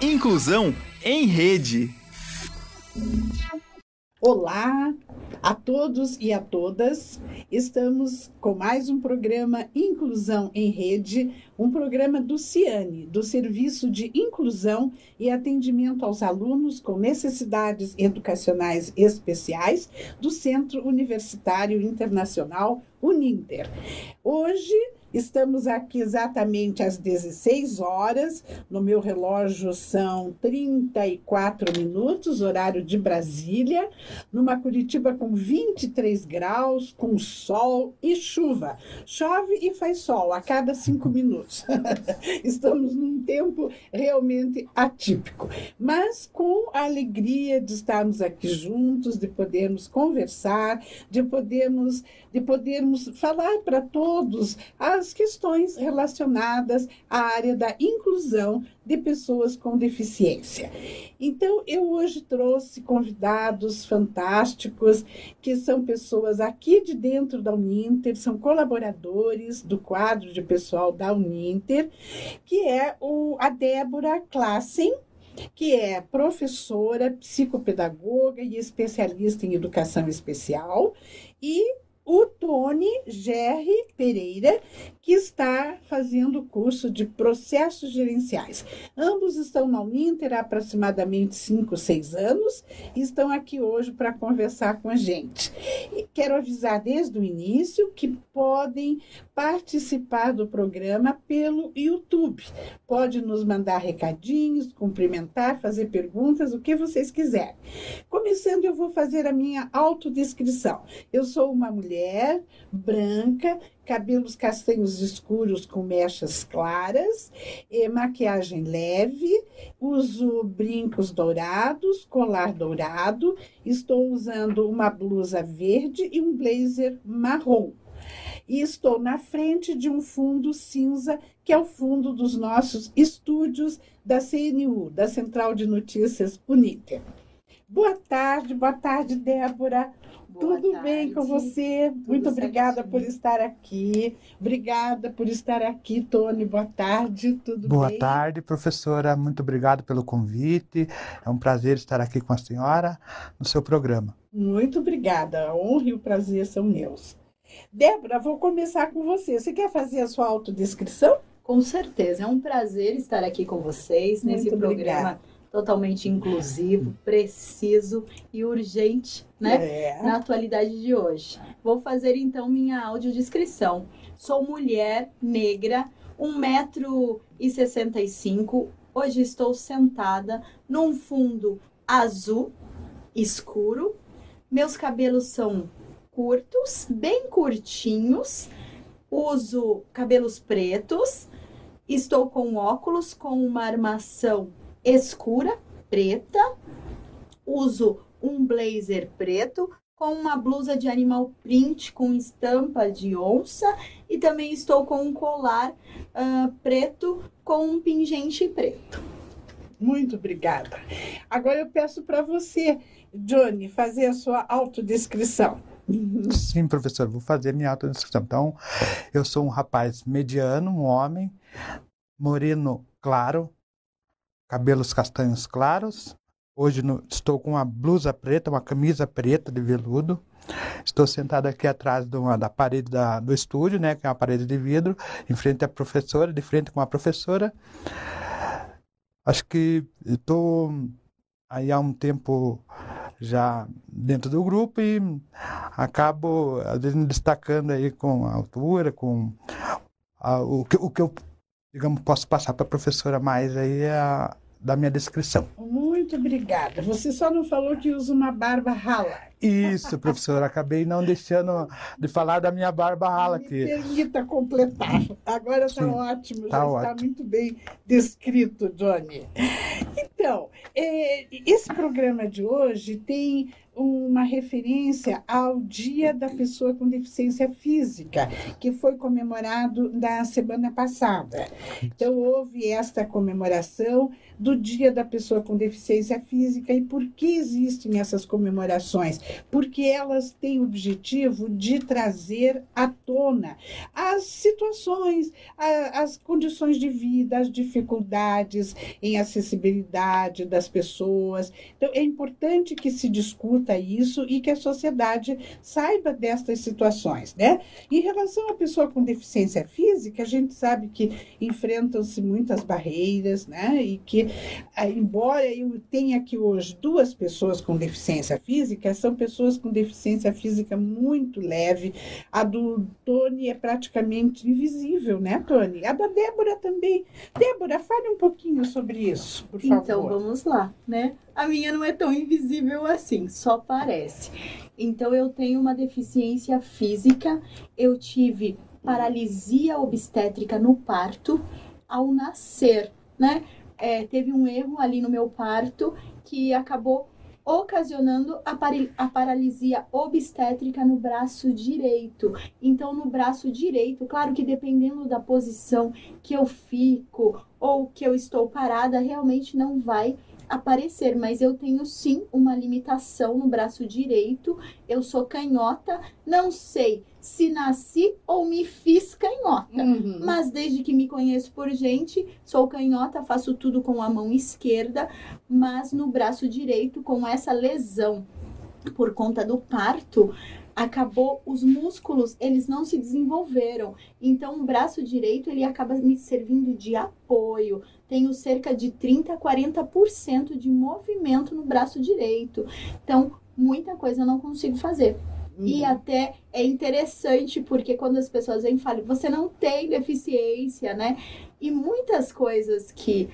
Inclusão em Rede. Olá a todos e a todas. Estamos com mais um programa Inclusão em Rede, um programa do CIANE, do Serviço de Inclusão e Atendimento aos Alunos com Necessidades Educacionais Especiais do Centro Universitário Internacional Uninter. Hoje Estamos aqui exatamente às 16 horas. No meu relógio são 34 minutos, horário de Brasília, numa Curitiba com 23 graus, com sol e chuva. Chove e faz sol a cada cinco minutos. Estamos num tempo realmente atípico, mas com a alegria de estarmos aqui juntos, de podermos conversar, de podermos, de podermos falar para todos as questões relacionadas à área da inclusão de pessoas com deficiência. Então, eu hoje trouxe convidados fantásticos, que são pessoas aqui de dentro da Uninter, são colaboradores do quadro de pessoal da Uninter, que é o, a Débora Klassen, que é professora, psicopedagoga e especialista em educação especial, e o Tony Gerry Pereira, que está fazendo o curso de processos gerenciais. Ambos estão na Uninter há aproximadamente 5, 6 anos e estão aqui hoje para conversar com a gente. E quero avisar desde o início que podem participar do programa pelo YouTube. Pode nos mandar recadinhos, cumprimentar, fazer perguntas, o que vocês quiserem. Começando, eu vou fazer a minha autodescrição. Eu sou uma mulher branca cabelos castanhos escuros com mechas claras, maquiagem leve, uso brincos dourados, colar dourado, estou usando uma blusa verde e um blazer marrom. E estou na frente de um fundo cinza, que é o fundo dos nossos estúdios da CNU, da Central de Notícias Uninter. Boa tarde, boa tarde, Débora. Boa Tudo tarde. bem com você? Tudo Muito obrigada certinho. por estar aqui. Obrigada por estar aqui, Tony. Boa tarde. Tudo Boa bem? Boa tarde, professora. Muito obrigado pelo convite. É um prazer estar aqui com a senhora no seu programa. Muito obrigada. A honra e o prazer são meus. Débora, vou começar com você. Você quer fazer a sua autodescrição? Com certeza. É um prazer estar aqui com vocês Muito nesse obrigada. Totalmente inclusivo, preciso e urgente, né? É. Na atualidade de hoje. Vou fazer então minha audiodescrição. Sou mulher negra, 1,65m. Hoje estou sentada num fundo azul escuro. Meus cabelos são curtos, bem curtinhos. Uso cabelos pretos. Estou com óculos com uma armação escura, preta. Uso um blazer preto com uma blusa de animal print com estampa de onça e também estou com um colar uh, preto com um pingente preto. Muito obrigada. Agora eu peço para você, Johnny, fazer a sua autodescrição. Sim, professor, vou fazer minha autodescrição. Então, eu sou um rapaz mediano, um homem, moreno claro, cabelos castanhos claros. Hoje no, estou com uma blusa preta, uma camisa preta de veludo. Estou sentado aqui atrás da parede da, do estúdio, né, que é uma parede de vidro, em frente à professora, de frente com a professora. Acho que estou aí há um tempo já dentro do grupo e acabo, às vezes, me destacando aí com a altura, com a, o, que, o que eu digamos, posso passar para a professora mais aí a, da minha descrição. Muito obrigada. Você só não falou que usa uma barba rala. Isso, professora. Acabei não deixando de falar da minha barba rala. Me que... permita completar. Agora está ótimo, tá já ótimo. está muito bem descrito, Johnny. Então, é, esse programa de hoje tem uma referência ao Dia da Pessoa com Deficiência Física, que foi comemorado na semana passada. Então, houve esta comemoração do Dia da Pessoa com Deficiência Física. E por que existem essas comemorações? Porque elas têm o objetivo de trazer à tona as situações, as condições de vida, as dificuldades em acessibilidade das pessoas. Então, é importante que se discuta isso e que a sociedade saiba destas situações, né? Em relação à pessoa com deficiência física, a gente sabe que enfrentam-se muitas barreiras, né? E que ah, embora eu tenha aqui hoje duas pessoas com deficiência física, são pessoas com deficiência física muito leve. A do Tony é praticamente invisível, né, Tony? A da Débora também. Débora, fale um pouquinho sobre isso, por favor. Então, vamos lá, né? A minha não é tão invisível assim, só parece. Então, eu tenho uma deficiência física, eu tive paralisia obstétrica no parto ao nascer, né? É, teve um erro ali no meu parto que acabou ocasionando a, a, paralisia obstétrica no braço direito. Então, no braço direito, claro que dependendo da posição que eu fico ou que eu estou parada, realmente não vai aparecer, mas eu tenho sim uma limitação no braço direito. Eu sou canhota, não sei se nasci ou me fiz canhota. Uhum. Mas desde que me conheço por gente, sou canhota, faço tudo com a mão esquerda, mas no braço direito com essa lesão por conta do parto, acabou os músculos, eles não se desenvolveram. Então o braço direito ele acaba me servindo de apoio. Tenho cerca de 30 a 40% de movimento no braço direito. Então, muita coisa eu não consigo fazer. Uhum. E até é interessante porque quando as pessoas vêm e falam, você não tem deficiência, né? E muitas coisas que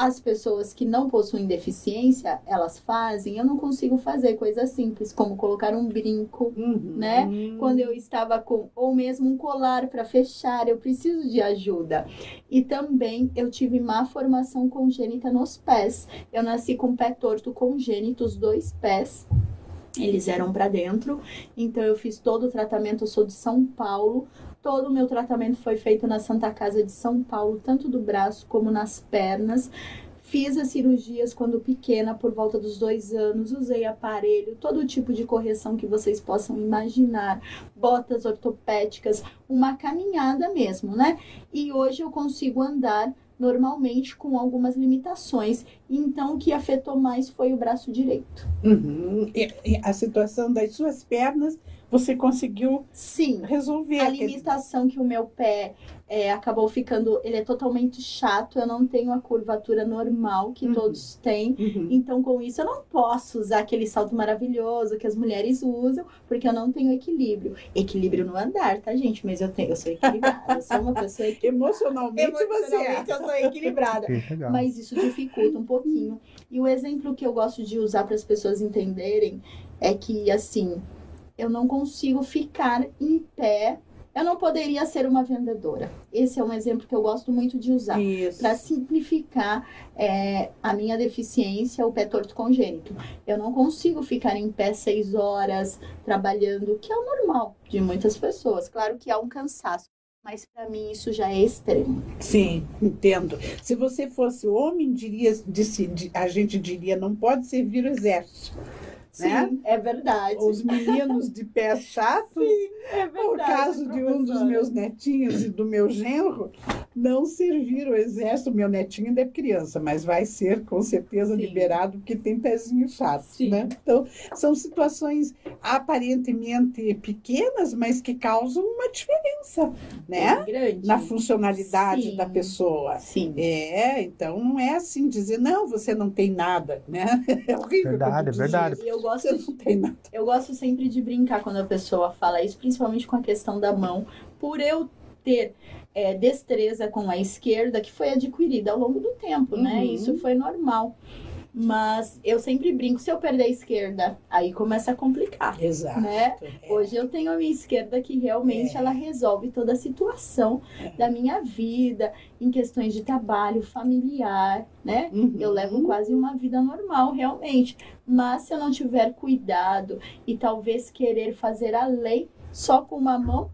as pessoas que não possuem deficiência, elas fazem, eu não consigo fazer coisas simples, como colocar um brinco, uhum. né? Quando eu estava com, ou mesmo um colar para fechar, eu preciso de ajuda. E também eu tive má formação congênita nos pés. Eu nasci com pé torto congênito, os dois pés. Eles eram para dentro, então eu fiz todo o tratamento. Eu sou de São Paulo, Todo o meu tratamento foi feito na Santa Casa de São Paulo, tanto do braço como nas pernas. Fiz as cirurgias quando pequena, por volta dos dois anos, usei aparelho, todo tipo de correção que vocês possam imaginar, botas ortopédicas, uma caminhada mesmo, né? E hoje eu consigo andar normalmente com algumas limitações. Então, o que afetou mais foi o braço direito. Uhum. E, e a situação das suas pernas você conseguiu sim resolver a limitação que o meu pé é, acabou ficando ele é totalmente chato eu não tenho a curvatura normal que uhum. todos têm uhum. então com isso eu não posso usar aquele salto maravilhoso que as mulheres usam porque eu não tenho equilíbrio equilíbrio no andar tá gente mas eu tenho eu sou equilibrada eu sou uma pessoa equilibrada. emocionalmente, emocionalmente você é. eu sou equilibrada mas isso dificulta um pouquinho e o exemplo que eu gosto de usar para as pessoas entenderem é que assim eu não consigo ficar em pé. Eu não poderia ser uma vendedora. Esse é um exemplo que eu gosto muito de usar para simplificar é, a minha deficiência, o pé torto congênito. Eu não consigo ficar em pé seis horas trabalhando, que é o normal de muitas pessoas. Claro que há um cansaço. Mas para mim isso já é extremo. Sim, entendo. Se você fosse homem, diria, disse, a gente diria, não pode servir o exército. Sim, né? é verdade. Os meninos de pé chato. Sim, é verdade. O caso de um dos meus netinhos e do meu genro não servir o exército. Meu netinho ainda é criança, mas vai ser com certeza Sim. liberado porque tem pezinho chato. Sim. Né? Então, são situações aparentemente pequenas, mas que causam uma diferença, né? grande. Na funcionalidade Sim. da pessoa. Sim. É, então não é assim dizer, não, você não tem nada, né? É horrível. Verdade, é verdade. E eu gosto, de, eu gosto sempre de brincar quando a pessoa fala isso, principalmente com a questão da mão, por eu ter é, destreza com a esquerda que foi adquirida ao longo do tempo, né? uhum. né? Isso foi normal. Mas eu sempre brinco, se eu perder a esquerda, aí começa a complicar. Exato. Né? É. Hoje eu tenho a minha esquerda que realmente É. ela resolve toda a situação É. da minha vida, em questões de trabalho, familiar, né? Uhum. Eu levo quase uma vida normal, realmente. Mas se eu não tiver cuidado e talvez querer fazer a lei só com uma mão,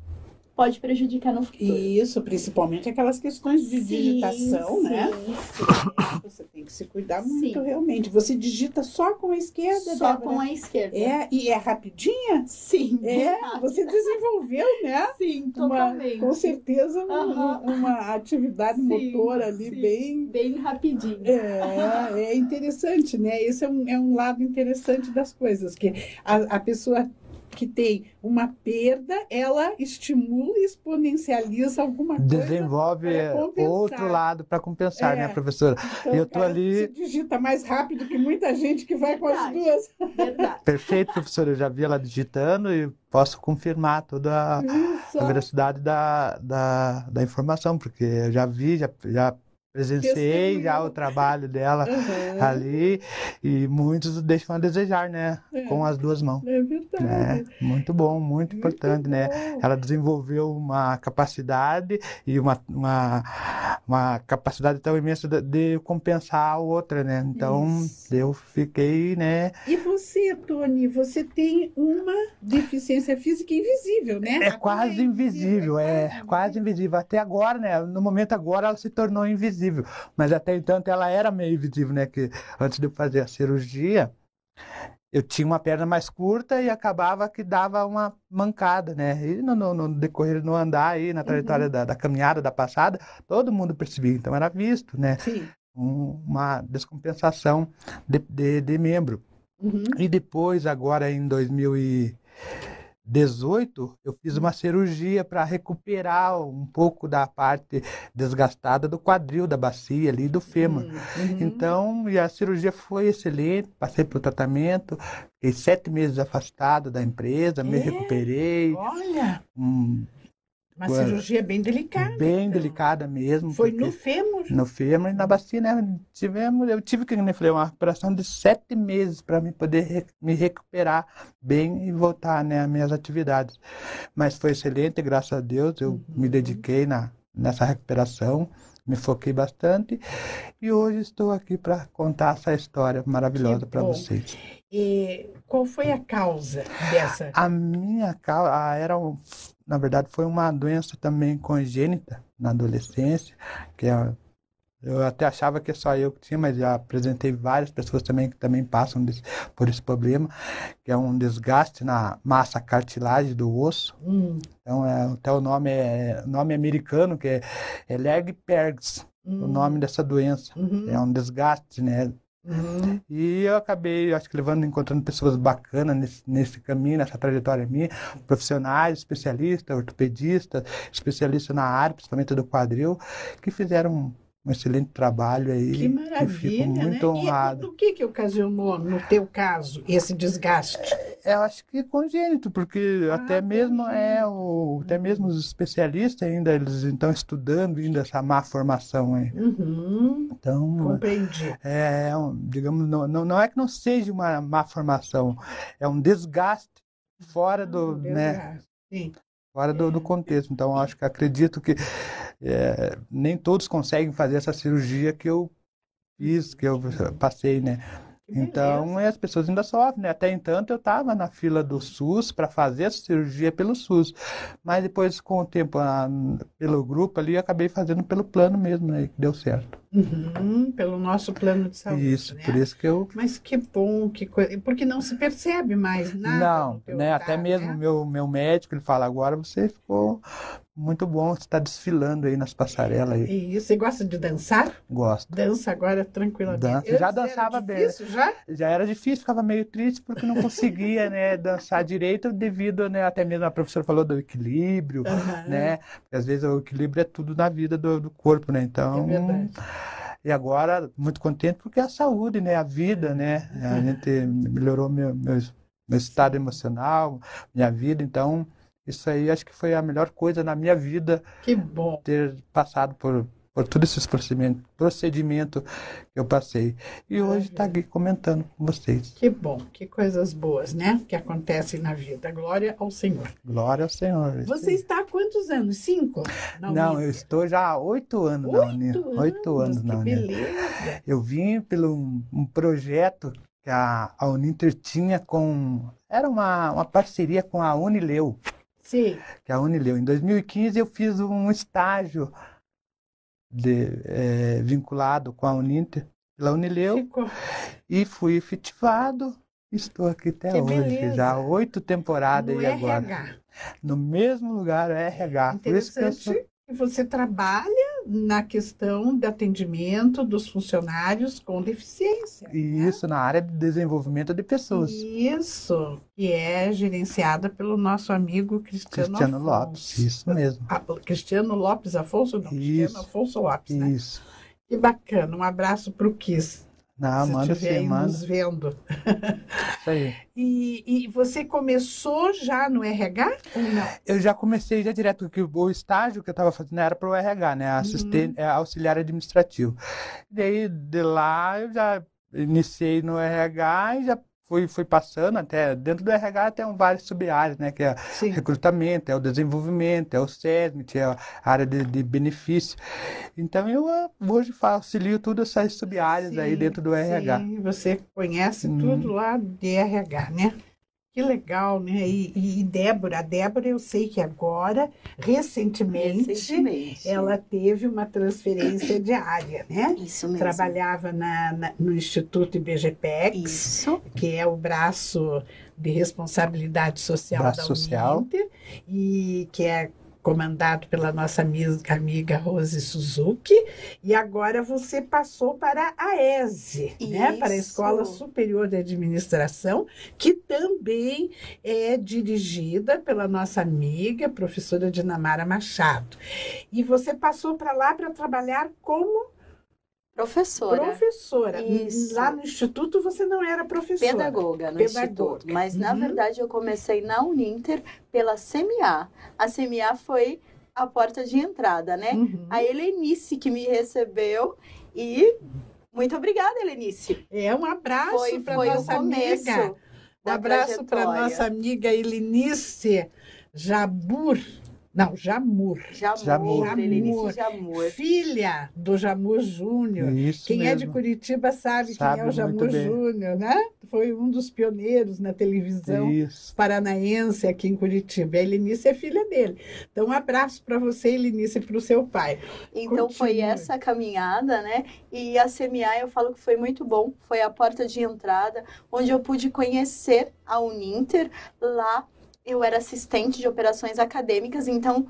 pode prejudicar no futuro. Isso, principalmente aquelas questões de digitação, né? É, Você tem que se cuidar muito, Sim. realmente. Você digita só com a esquerda, Só Débora? com a esquerda. É, e é rapidinha? Sim. É, você desenvolveu, né? Sim, Uma, totalmente. com certeza um- Aham. uma atividade Sim, motora ali sim. bem. Bem rapidinho. É, é interessante, né? Esse é um, é um lado interessante das coisas, que a, a pessoa que tem uma perda, ela estimula e exponencializa alguma coisa. Desenvolve compensar. outro lado para compensar, É. né, professora? Então, eu tô cara, ali- Você digita mais rápido que muita gente que vai com as Verdade. duas. Verdade. Perfeito, professora. Eu já vi ela digitando e posso confirmar toda a, a veracidade da, da, da informação, porque eu já vi, já, já presenciei já o trabalho dela Aham, ali e muitos deixam a desejar, né? É. Com as duas mãos. É verdade. né? Muito bom, muito Muito importante, né? bom. Ela desenvolveu uma capacidade e uma, uma, uma capacidade tão imensa de, de compensar a outra, né? Então, Isso. eu fiquei, né? E você, Tony, você tem uma deficiência física invisível, né? É quase invisível, é quase invisível. Até agora, né? No momento agora ela se tornou invisível. Mas até então ela era meio invisível, né? Que antes de eu fazer a cirurgia, eu tinha uma perna mais curta e acabava que dava uma mancada, né? E no, no, no decorrer do andar aí, na trajetória da, da caminhada, da passada, todo mundo percebia. Então era visto, né? Sim. Um- uma descompensação de, de, de membro. Uhum. E depois, agora em 2018, eu fiz uma cirurgia para recuperar um pouco da parte desgastada do quadril, da bacia ali, do fêmur. Uhum. Então, e a cirurgia foi excelente, passei pelo tratamento, fiquei sete meses afastado da empresa, me É? recuperei, Olha, hum, uma Ué. cirurgia bem delicada. bem então. delicada mesmo. Foi no fêmur. no fêmur e na bacia, né? Tivemos, eu tive que, eu falei, uma recuperação de sete meses para me poder re- me recuperar bem e voltar, né, às minhas atividades. Mas foi excelente, graças a Deus, eu Uhum. me dediquei na, nessa recuperação, me foquei bastante e hoje estou aqui para contar essa história maravilhosa para vocês. E qual foi a causa dessa? A minha causa era, um- na verdade, foi uma doença também congênita na adolescência, que é, eu até achava que é só eu que tinha, mas já apresentei várias pessoas também que também passam desse- por esse problema, que é um desgaste na massa cartilagem do osso. Hum, Então, é, até o nome é nome americano, que é, é Legg-Pergs, o hum, nome dessa doença. uhum, É um desgaste, né? Uhum. E eu acabei, acho que levando, encontrando pessoas bacanas nesse, nesse caminho, nessa trajetória minha, profissionais, especialistas, ortopedistas, especialistas na área, principalmente do quadril, que fizeram um, excelente trabalho aí. Que maravilha, fico né? muito honrado. E do que que ocasionou, no teu caso, esse desgaste? Eu acho que congênito, porque Ah, até mesmo é o, até mesmo os especialistas ainda eles estão estudando ainda essa má formação aí. Uhum, Então, compreendi. é, um, digamos, não, não, não é que não seja uma má formação, é um desgaste fora do, né, Desgaste. Sim. fora do, do contexto. Então, acho que acredito que é, nem todos conseguem fazer essa cirurgia que eu fiz, que eu passei, né? Então, as pessoas ainda sofrem, né? Até então, eu estava na fila do SUS para fazer essa cirurgia pelo SUS. Mas depois, com o tempo, ah, pelo grupo ali, acabei fazendo pelo plano mesmo, né? Que deu certo. Uhum, pelo nosso plano de saúde. Isso, né? por isso que eu. Mas que bom, que coisa. Porque não se percebe mais nada. Não, né? Até caso, mesmo né? meu, meu médico, ele fala, agora você ficou muito bom, você está desfilando aí nas passarelas aí. E você gosta de dançar? Gosto. Dança agora tranquilamente. Danço. Antes Já dançava bem. difícil, já? Já era difícil, ficava meio triste porque não conseguia, né, dançar direito devido, né, até mesmo a professora falou do equilíbrio, Aham. né? Porque às vezes o equilíbrio é tudo na vida do, do corpo, né? É Então, verdade. E agora muito contente porque é a saúde, né, a vida, né? A gente melhorou meu, meu, meu estado emocional, minha vida, então isso aí acho que foi a melhor coisa na minha vida Que bom. ter passado por por todos esses procedimentos procedimento que eu passei. E hoje está aqui comentando com vocês. Que bom, que coisas boas, né? Que acontecem na vida. Glória ao Senhor. Glória ao Senhor. Você está há quantos anos? Cinco? Não, eu estou já há oito anos oito na Uninter. Oito anos na Uninter. Beleza. Eu vim pelo um, um projeto que a, a Uninter tinha com. Era uma, uma parceria com a Unileu. Sim. Que é a Unileu. Em 2015 eu fiz um estágio de, é, vinculado com a Uninter, pela Unileu, Ficou. e fui efetivado. Estou aqui até que hoje, beleza. já oito temporadas no e agora. RH. No mesmo lugar, RH. Por isso que eu sou... você trabalha na questão de atendimento dos funcionários com deficiência. Né? Isso, né? na área de desenvolvimento de pessoas. Isso, que é gerenciada pelo nosso amigo Cristiano, Cristiano Lopes, isso mesmo. Ah, Cristiano Lopes Afonso, não, isso. Cristiano Afonso Lopes, né? Isso. Que bacana, um abraço para o Kiss. Não, se manda sim, manda. nos vendo. Isso aí. E, e, você começou já no RH ou não? Eu já comecei já direto, porque o estágio que eu estava fazendo era para o RH, né? Assistente, uhum. auxiliar administrativo. E daí, de lá, eu já iniciei no RH e já fui, fui passando até dentro do RH tem várias sub-áreas, né? Que é Sim. recrutamento, é o desenvolvimento, é o SESMIT, é a área de, de benefício. Então eu ah, hoje auxilio todas essas sub-áreas aí dentro do RH. Sim, você conhece hum. tudo lá de RH, né? Que legal, né? E, e, Débora, a Débora eu sei que agora, recentemente, recentemente, ela teve uma transferência de área, né? Isso mesmo. Trabalhava na, na, no Instituto IBGPEX, Isso. que é o braço de responsabilidade social braço da social. Uninter, e que é comandado pela nossa amiga Rose Suzuki, e agora você passou para a ESE, né, para a Escola Superior de Administração, que também é dirigida pela nossa amiga, professora Dinamara Machado. E você passou para lá para trabalhar como Professora. Professora. Isso. Lá no Instituto você não era professora. Pedagoga no Pedagoga. Instituto. Mas, uhum. na verdade, eu comecei na Uninter pela CMA. A CMA foi a porta de entrada, né? Uhum. A Helenice que me recebeu e muito obrigada, Helenice. É, um abraço para nossa amiga. Um abraço para nossa amiga Helenice Jabur. Não, Jamur. Jamur, Jamur. Jamur. Jamur. Filha do Jamur Júnior. Quem mesmo. é de Curitiba sabe, sabe quem é o Jamur Júnior, né? Foi um dos pioneiros na televisão Isso. paranaense aqui em Curitiba. A Elinice é filha dele. Então, um abraço para você, Elinice, e para o seu pai. Então, Continue. foi essa caminhada, né? E a CMA, eu falo que foi muito bom. Foi a porta de entrada, onde eu pude conhecer a Uninter lá eu era assistente de operações acadêmicas, então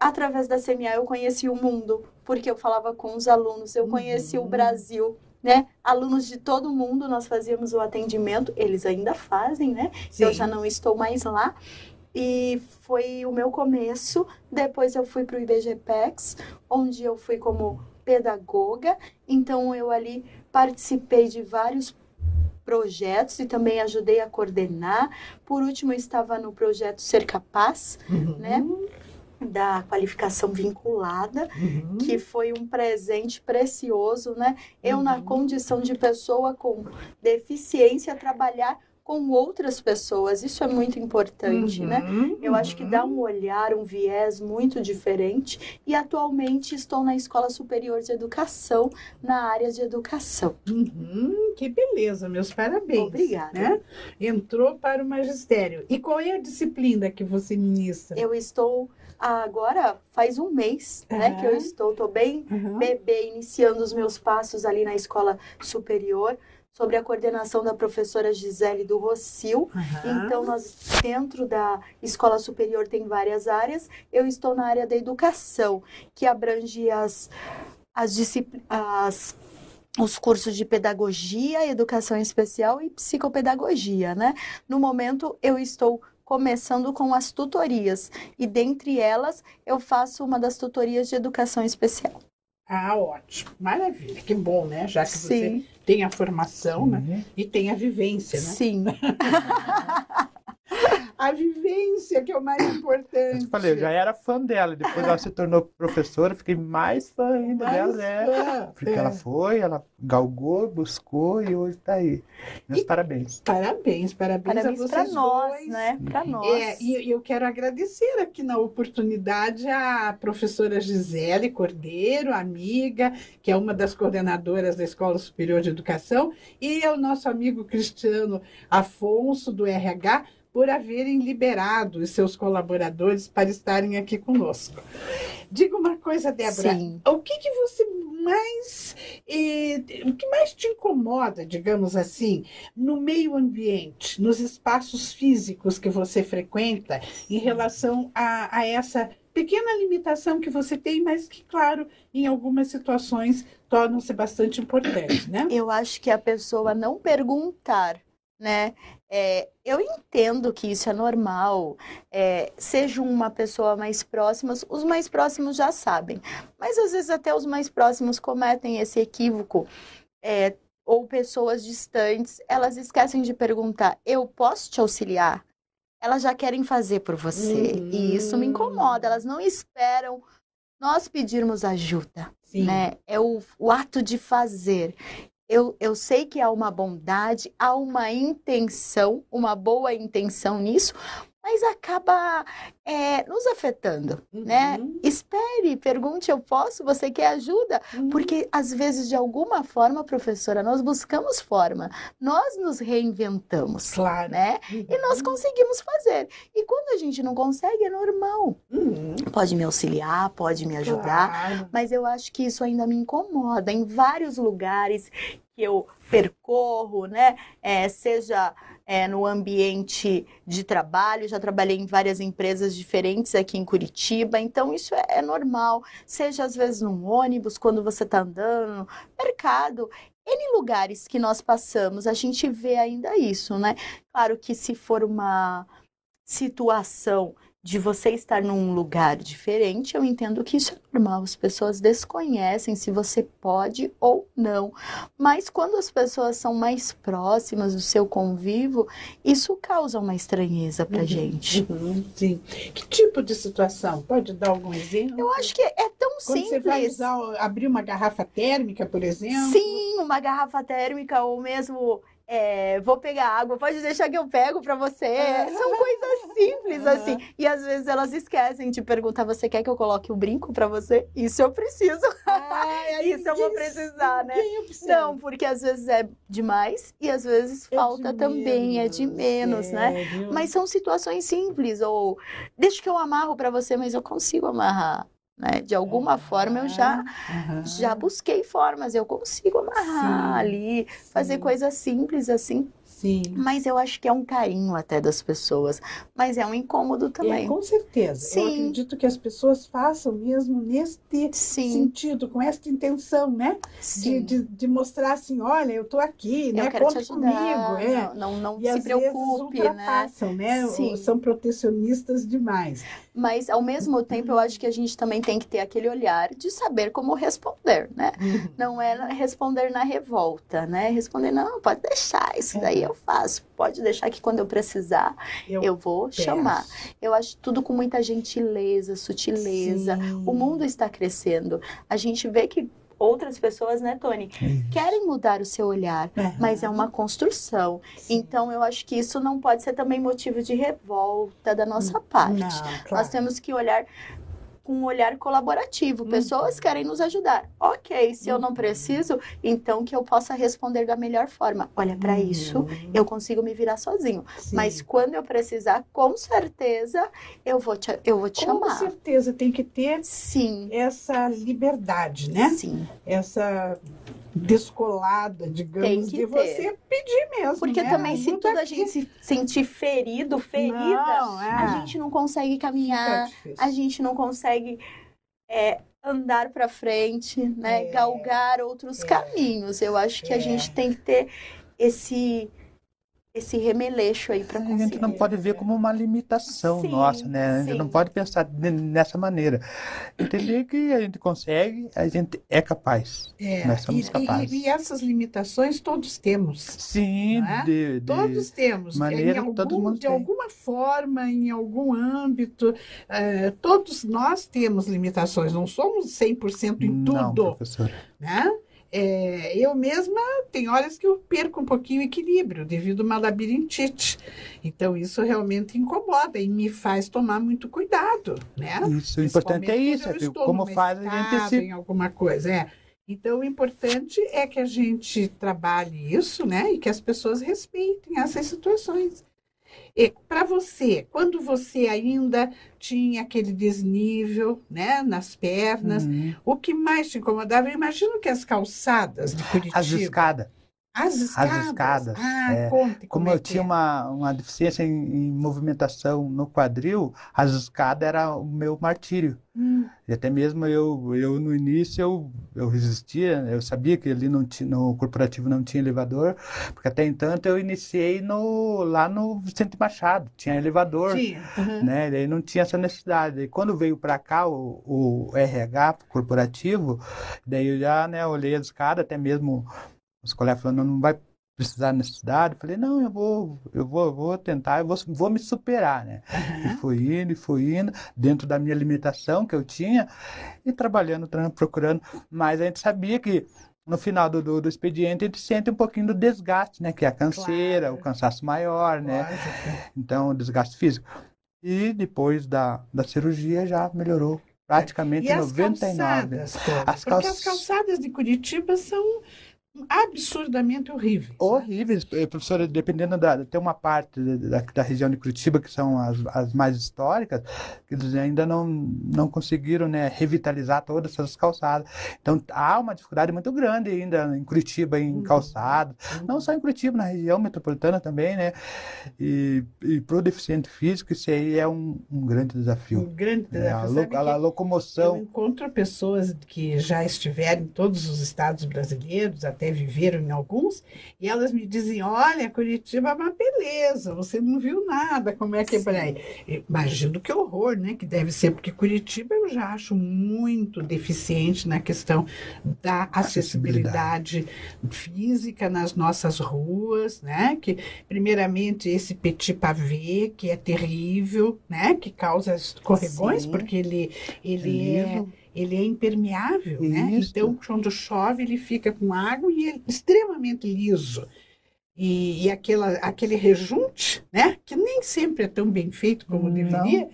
através da CMA eu conheci o mundo, porque eu falava com os alunos, eu conheci uhum. o Brasil, né? Alunos de todo mundo, nós fazíamos o atendimento, eles ainda fazem, né? Sim. Eu já não estou mais lá. E foi o meu começo. Depois eu fui para o IBGPEX, onde eu fui como pedagoga. Então eu ali participei de vários projetos e também ajudei a coordenar. Por último, eu estava no projeto Ser Capaz, uhum. né? da qualificação vinculada, uhum. que foi um presente precioso, né? Eu, uhum. na condição de pessoa com deficiência, trabalhar com outras pessoas. Isso é muito importante, né? uhum, né? Eu uhum. acho que dá um olhar, um viés muito diferente. E atualmente estou na Escola Superior de Educação, na área de educação. Uhum, que beleza, meus parabéns. Obrigada. Né? Entrou para o magistério. E qual é a disciplina que você ministra? Eu estou agora faz um mês, né, que eu estou, estou bem bebê, iniciando os meus passos ali na escola superior sobre a coordenação da professora Gisele do Rocio. Uhum. Então, nós, dentro da escola superior, tem várias áreas. Eu estou na área da educação, que abrange as, as disciplinas. Os cursos de pedagogia, educação especial e psicopedagogia, né? No momento, eu estou começando com as tutorias e dentre elas eu faço uma das tutorias de educação especial. Ah, ótimo. Maravilha. Que bom, né? Já que Sim. você tem a formação né? e tem a vivência, né? Sim. a vivência que é o mais importante. Eu falei, eu já era fã dela, depois ela se tornou professora, fiquei mais fã ainda Mais dela, né? Porque é. ela foi, ela galgou, buscou e hoje está aí. Meus E- parabéns. Parabéns, parabéns, Parabéns a para vocês nós, dois. né? Para nós. É, e e eu quero agradecer aqui na oportunidade a professora Gisele Cordeiro, amiga, que é uma das coordenadoras da Escola Superior de Educação, e ao nosso amigo Cristiano Afonso, do RH, por haverem liberado os seus colaboradores para estarem aqui conosco. Diga uma coisa, Débora. Sim. O que, que você mais. eh, o que mais te incomoda, digamos assim, no meio ambiente, nos espaços físicos que você frequenta, em relação a, a essa pequena limitação que você tem, mas que, claro, em algumas situações tornam-se bastante importantes, né? Eu acho que a pessoa não perguntar, né? É, eu entendo que isso é normal, é, seja uma pessoa mais próxima, os mais próximos já sabem, mas às vezes até os mais próximos cometem esse equívoco, é, ou pessoas distantes, elas esquecem de perguntar: eu posso te auxiliar? Elas já querem fazer por você, e isso me incomoda, elas não esperam nós pedirmos ajuda Sim. né? É o, o ato de fazer. Eu, eu sei que há uma bondade, há uma intenção, uma boa intenção nisso, mas acaba é, nos afetando, né? Uhum. Espere, pergunte, eu posso? Você quer ajuda? Uhum. Porque às vezes, de alguma forma, professora, nós buscamos forma, nós nos reinventamos, Claro. né? E nós conseguimos fazer. E quando a gente não consegue, é normal. Uhum. Pode me auxiliar, pode me ajudar, Claro. mas eu acho que isso ainda me incomoda em vários lugares que eu percorro, né? É, seja é, no ambiente de trabalho, já trabalhei em várias empresas diferentes aqui em Curitiba, então isso é, é normal. Seja às vezes num ônibus, quando você está andando, mercado. N lugares que nós passamos, a gente vê ainda isso, né? Claro que se for uma situação de você estar num lugar diferente, eu entendo que isso é normal. As pessoas desconhecem se você pode ou não. Mas quando as pessoas são mais próximas do seu convívio, isso causa uma estranheza pra Uhum. gente. Uhum. Sim. Que tipo de situação? Pode dar algum exemplo? Eu acho que é tão Quando você vai simples. usar, abrir uma garrafa térmica, por exemplo? Sim, uma garrafa térmica ou mesmo é, vou pegar água, pode deixar que eu pego pra você. É. São coisas simples assim. E às vezes elas esquecem de perguntar: você quer que eu coloque o brinco pra você? Isso eu preciso. Isso eu vou precisar, né? Não, porque às vezes é demais e às vezes É falta também, é de menos, né? sério. Mas são situações simples, ou deixa que eu amarro pra você, mas eu consigo amarrar, né? De alguma forma eu já Aham. já busquei formas, eu consigo amarrar Sim, ali, fazer sim, coisas simples assim, Sim. mas eu acho que é um carinho até das pessoas, mas é um incômodo É, também. com certeza. Eu Sim. acredito que as pessoas façam mesmo neste sentido, com esta intenção, né? De, de, de mostrar assim, olha, eu tô aqui, né? eu te Conta comigo, é. Não, não, não E se preocupe, né? né? São protecionistas demais. Mas ao mesmo tempo eu acho que a gente também tem que ter aquele olhar de saber como responder, né? Não é responder na revolta, né? Responder, não, pode deixar, isso daí É. eu faço. Pode deixar que quando eu precisar, Eu, eu vou peço. chamar. Eu acho tudo com muita gentileza, sutileza. Sim. O mundo está crescendo. A gente vê que outras pessoas, né, Tony, querem mudar o seu olhar, Aham. mas é uma construção. Sim. Então eu acho que isso não pode ser também motivo de revolta da nossa parte. Não, Nós claro. temos que olhar com um olhar colaborativo. Uhum. Pessoas querem nos ajudar. Ok, se eu não Uhum. preciso, então que eu possa responder da melhor forma. Olha, para isso Uhum. eu consigo me virar sozinho. Sim. Mas quando eu precisar, com certeza eu vou te, eu vou te com chamar. certeza tem que ter Sim. essa liberdade, né? Sim. Essa descolada, digamos, Tem que de ter. você pedir mesmo. Porque né? também, se toda a gente se sentir ferido, ferida, Não, é. a gente não consegue caminhar, a gente não consegue é, andar para frente, né? É. Galgar outros É. caminhos. Eu acho que a É. gente tem que ter esse esse remeleixo aí para A gente não pode ver como uma limitação Sim, nossa, né? A gente sim. não pode pensar ne- nessa maneira. Entender que a gente consegue, a gente é capaz. É, Nós somos e- e- capazes. E, essas limitações todos temos. Sim, Não é? de, de- Todos temos. maneira em que todo algum- mundo de tem. alguma forma, em algum âmbito, eh, todos nós temos limitações, não somos 100% em Não, tudo. professor. né? É, eu mesma, tem horas que eu perco um pouquinho o equilíbrio devido a uma labirintite. Então, isso realmente incomoda e me faz tomar muito cuidado, né? Isso, o importante é isso, é como faz a gente se em alguma coisa, é. Então, o importante é que a gente trabalhe isso, né? E que as pessoas respeitem essas situações. Para você, quando você ainda tinha aquele desnível, né, nas pernas, Uhum. o que mais te incomodava? Eu imagino que as calçadas de Curitiba. As escadas. As escadas. escadas, Ah, é. conte Como como é eu tinha é. uma, uma deficiência em, em movimentação no quadril, as escadas era o meu martírio. Hum, E até mesmo eu, eu no início, eu, eu resistia, eu sabia que ali não tinha, no corporativo não tinha elevador, porque até então eu iniciei no, lá no Vicente Machado, tinha elevador, tinha. aham. né? Daí não tinha essa necessidade. E quando veio para cá o, o RH corporativo, daí eu já, né, olhei as escadas, até mesmo os colegas falando, não vai precisar necessidade. Eu falei, não, eu vou, eu vou, eu vou tentar, eu vou, vou me superar, né? E fui indo, e fui indo, dentro da minha limitação que eu tinha, e trabalhando, tra- procurando. Mas a gente sabia que no final do, do, do expediente a gente sente um pouquinho do desgaste, né? Que é a canseira, Claro. o cansaço maior, né? Então, o desgaste físico. E depois da, da cirurgia já melhorou praticamente E as 99. calçadas, Cláudia? As Porque as calçadas de Curitiba são absurdamente horríveis. Horríveis, eh, professora, dependendo da. Tem uma parte da, da região de Curitiba que são as, as mais históricas, que eles ainda não, não conseguiram né, revitalizar todas essas calçadas. Então há uma dificuldade muito grande ainda em Curitiba, em Uhum. calçadas. Não só em Curitiba, na região metropolitana também, né? E, e para o deficiente físico, isso aí é um, um grande Um desafio. grande É, a, desafio. lo- Sabe a que Eu locomoção. encontro pessoas que já estiveram em todos os estados brasileiros, até viveram em alguns, e elas me dizem: Olha, Curitiba é uma beleza, você não viu nada, como é que é por aí? Imagino que horror, né? Que deve ser, porque Curitiba eu já acho muito deficiente na questão da acessibilidade física nas nossas ruas, né? Que, primeiramente, esse petit pavé, que é terrível, né? Que causa escorregões, Sim. porque ele, ele é liso. Ele é impermeável, né? Isso. Então, quando chove, ele fica com água e é extremamente liso. E, e aquela, aquele rejunte, né? Que nem sempre é tão bem feito como Não. deveria,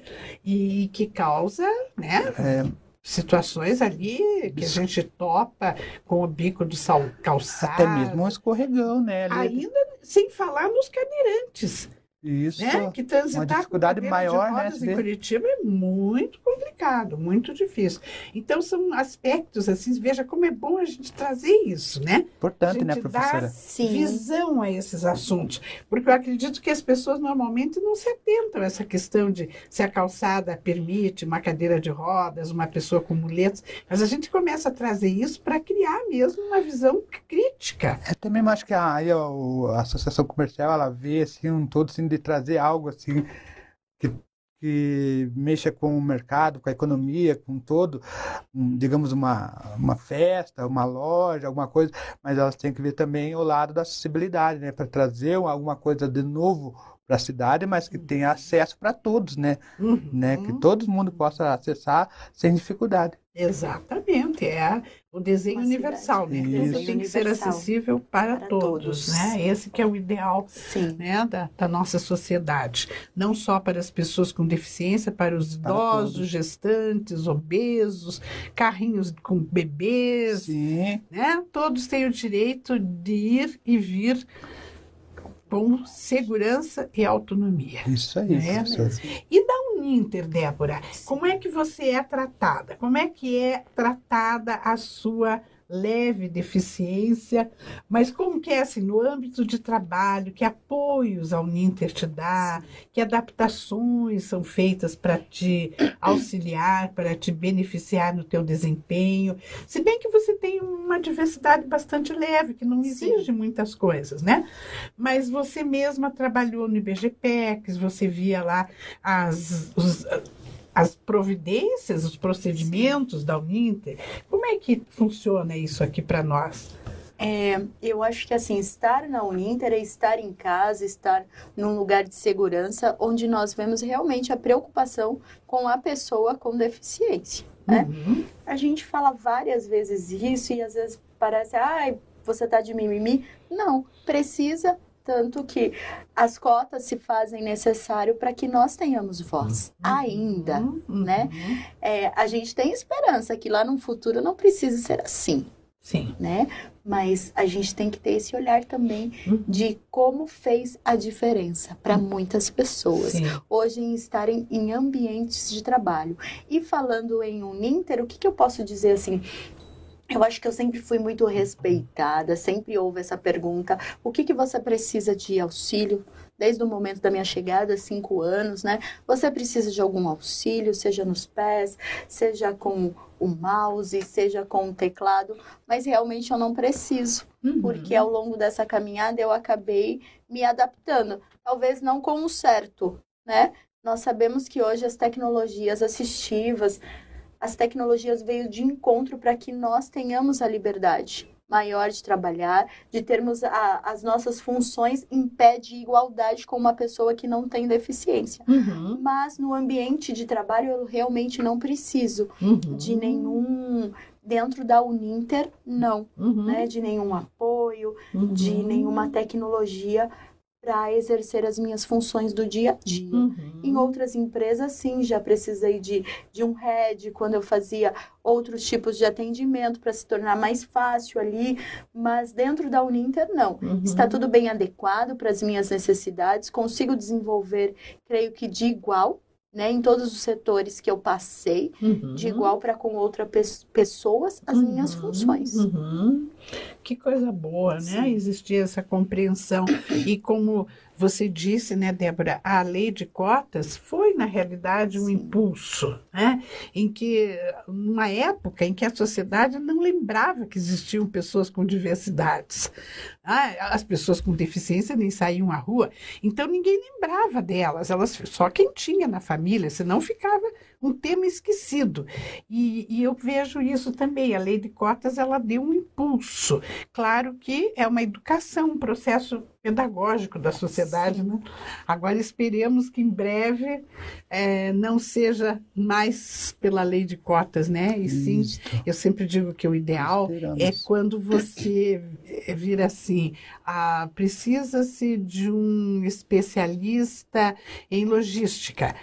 e que causa, né? É, Situações ali que a gente topa com o bico do sal, calçado. até mesmo um escorregão, né? ali. Ainda sem falar nos cadeirantes, Isso. né? Que transitar com dificuldade cadeira maior, de né, rodas você em? Curitiba é muito complicado, muito difícil. Então são aspectos assim, veja como é bom a gente trazer isso, né? Importante, né, professora? Sim. Visão a esses assuntos, porque eu acredito que as pessoas normalmente não se atentam a essa questão de se a calçada permite uma cadeira de rodas, uma pessoa com muletas, mas a gente começa a trazer isso para criar mesmo uma visão crítica. Eu também acho que a, o- a associação comercial ela vê assim um todo assim de trazer algo assim que, que mexa com o mercado, com a economia, com todo, um, digamos uma uma festa, uma loja, alguma coisa, mas elas têm que ver também o lado da acessibilidade, né, para trazer alguma coisa de novo para a cidade, mas que tenha acesso para todos, né, né, que Uhum. todo mundo possa acessar sem dificuldade. Exatamente, é o desenho universal, né? Isso. tem que ser acessível para, Para todos, todos. né? Esse que é o ideal Sim. né, da, da nossa sociedade. Não só para as pessoas com deficiência, para os Para idosos, todos. gestantes, obesos, carrinhos com bebês, Sim, né? Todos têm o direito de ir e vir com segurança e autonomia. isso aí, É professor. E da Uninter, Débora, como é que você é tratada? Como é que é tratada a sua leve deficiência, mas como que é assim, no âmbito de trabalho, que apoios a Uninter te dá, que adaptações são feitas para te auxiliar, para te beneficiar no teu desempenho, se bem que você tem uma diversidade bastante leve, que não exige Sim. muitas coisas, né? Mas você mesma trabalhou no IBGPEX, você via lá as, os, as providências, os procedimentos Sim. da Uninter. Como é que funciona isso aqui para nós? É, eu acho que assim, estar na Uninter é estar em casa, estar num lugar de segurança, onde nós vemos realmente a preocupação com a pessoa com deficiência. Né? Uhum. A gente fala várias vezes isso e às vezes parece, ai, ah, você tá de mimimi. Não, precisa tanto que as cotas se fazem necessário para que nós tenhamos voz uhum. ainda, uhum. né? É, a gente tem esperança que lá no futuro não precise ser assim. Sim. Né? Mas a gente tem que ter esse olhar também uhum. de como fez a diferença para uhum. muitas pessoas Sim. hoje em estarem em ambientes de trabalho. E falando em um Ninter, o que, que eu posso dizer assim? Eu acho que eu sempre fui muito respeitada, sempre houve essa pergunta: o que, que você precisa de auxílio? Desde o momento da minha chegada, cinco anos, né? Você precisa de algum auxílio, seja nos pés, seja com o mouse, seja com o teclado, mas realmente eu não preciso, uhum. porque ao longo dessa caminhada eu acabei me adaptando. Talvez não com o certo, né? Nós sabemos que hoje as tecnologias assistivas, as tecnologias veio de encontro para que nós tenhamos a liberdade maior de trabalhar, de termos a, as nossas funções em pé de igualdade com uma pessoa que não tem deficiência. Uhum. Mas no ambiente de trabalho eu realmente não preciso uhum. de nenhum dentro da Uninter não, uhum. né, de nenhum apoio, de uhum. nenhuma tecnologia para exercer as minhas funções do dia a dia. Uhum. Em outras empresas, sim, já precisei de, de um head quando eu fazia outros tipos de atendimento para se tornar mais fácil ali, mas dentro da Uninter, não. Uhum. Está tudo bem adequado para as minhas necessidades, consigo desenvolver, creio que de igual né, em todos os setores que eu passei, uhum. de igual para com outras pe pessoas, as uhum. minhas funções. Uhum. Que coisa boa, né? Sim. Existir essa compreensão. E como você disse, né, Débora, a lei de cotas foi, na realidade, um Sim. impulso, né? Em que, numa época em que a sociedade não lembrava que existiam pessoas com diversidades. Ah, as pessoas com deficiência nem saíam à rua, então ninguém lembrava delas, elas só quem tinha na família, senão ficava um tema esquecido. E, e, eu vejo isso também. A lei de cotas ela deu um impulso. Claro que é uma educação, um processo pedagógico da sociedade. Né? Agora esperemos que em breve é, não seja mais pela lei de cotas, né? E sim, isso. eu sempre digo que o ideal é quando você vira assim, ah, precisa-se de um especialista em logística.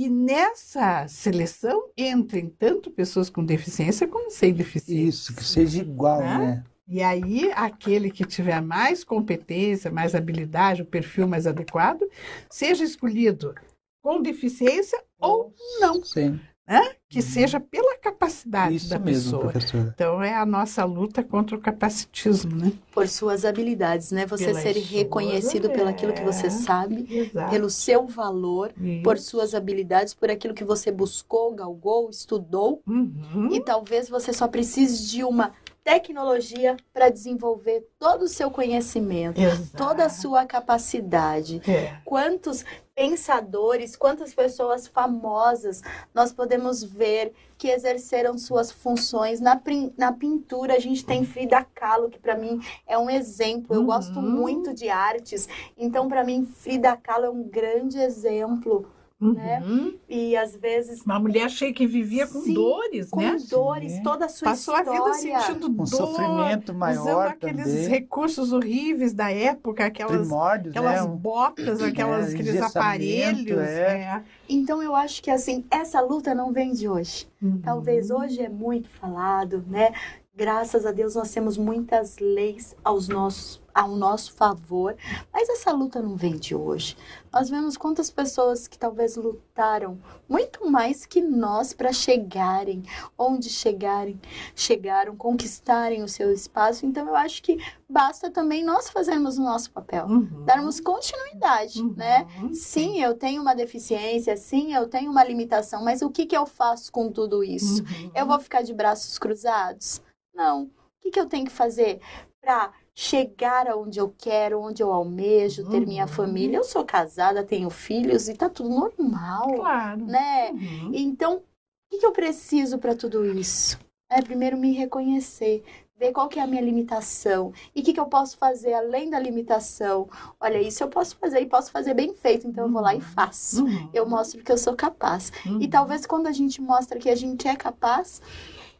E nessa seleção entrem tanto pessoas com deficiência como sem deficiência. Isso, que seja igual, né? né? E aí, aquele que tiver mais competência, mais habilidade, o perfil mais adequado, seja escolhido com deficiência ou não. Sim né? que uhum. seja pela capacidade Isso da mesmo, pessoa. Professora. Então é a nossa luta contra o capacitismo, né? Por suas habilidades, né? Você Pelas ser reconhecido pelo aquilo que você sabe, Exato. pelo seu valor, Isso. por suas habilidades, por aquilo que você buscou, galgou, estudou. Uhum. E talvez você só precise de uma tecnologia para desenvolver todo o seu conhecimento, Exato. toda a sua capacidade. É. Quantos pensadores, quantas pessoas famosas nós podemos ver que exerceram suas funções na, na pintura. A gente tem Frida Kahlo, que para mim é um exemplo. Eu uhum. gosto muito de artes, então para mim Frida Kahlo é um grande exemplo né? Uhum. E às vezes. Uma mulher cheia que vivia com Sim, dores, com né? Com dores, Sim. toda a sua Passou história. Passou a vida sentindo um dor. sofrimento maior. Usando aqueles também. recursos horríveis da época, aquelas, aquelas né? botas, aquelas, é, aqueles aparelhos. É. É. Então eu acho que assim, essa luta não vem de hoje. Uhum. Talvez hoje é muito falado, né? Graças a Deus nós temos muitas leis aos nossos, ao nosso favor, mas essa luta não vem de hoje. Nós vemos quantas pessoas que talvez lutaram muito mais que nós para chegarem onde chegarem, chegaram, conquistarem o seu espaço. Então eu acho que basta também nós fazermos o nosso papel, Uhum. darmos continuidade, Uhum. né? Sim, eu tenho uma deficiência, sim, eu tenho uma limitação, mas o que, que eu faço com tudo isso? Uhum. Eu vou ficar de braços cruzados? Não. O que, que eu tenho que fazer para chegar aonde eu quero, onde eu almejo, ter minha Uhum. família? Eu sou casada, tenho filhos e tá tudo normal, Claro. né? Uhum. Então, o que, que eu preciso para tudo isso? É primeiro me reconhecer, ver qual que é a minha limitação e o que, que eu posso fazer além da limitação. Olha, isso eu posso fazer e posso fazer bem feito, então eu vou lá e faço. Uhum. Eu mostro que eu sou capaz. E Uhum. talvez quando a gente mostra que a gente é capaz,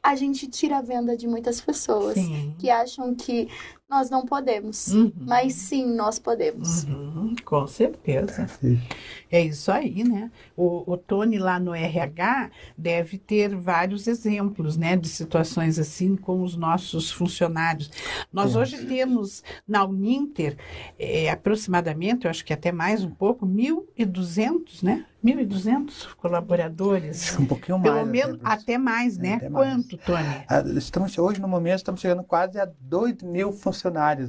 a gente tira a venda de muitas pessoas Sim. que acham que nós não podemos. Uhum. Mas sim, nós podemos. Uhum, com certeza. Perfeito. É isso aí, né? O, o Tony lá no RH deve ter vários exemplos, né, de situações assim com os nossos funcionários. Nós Temos. hoje temos na Uninter eh, aproximadamente, eu acho que até mais um pouco, 1.200, né? 1.200 colaboradores. Um pouquinho mais. Pelo menos até, até mais, É, né? até mais. Quanto, Tony? Ah, Estamos, hoje, no momento, estamos chegando quase a 2 mil funcionários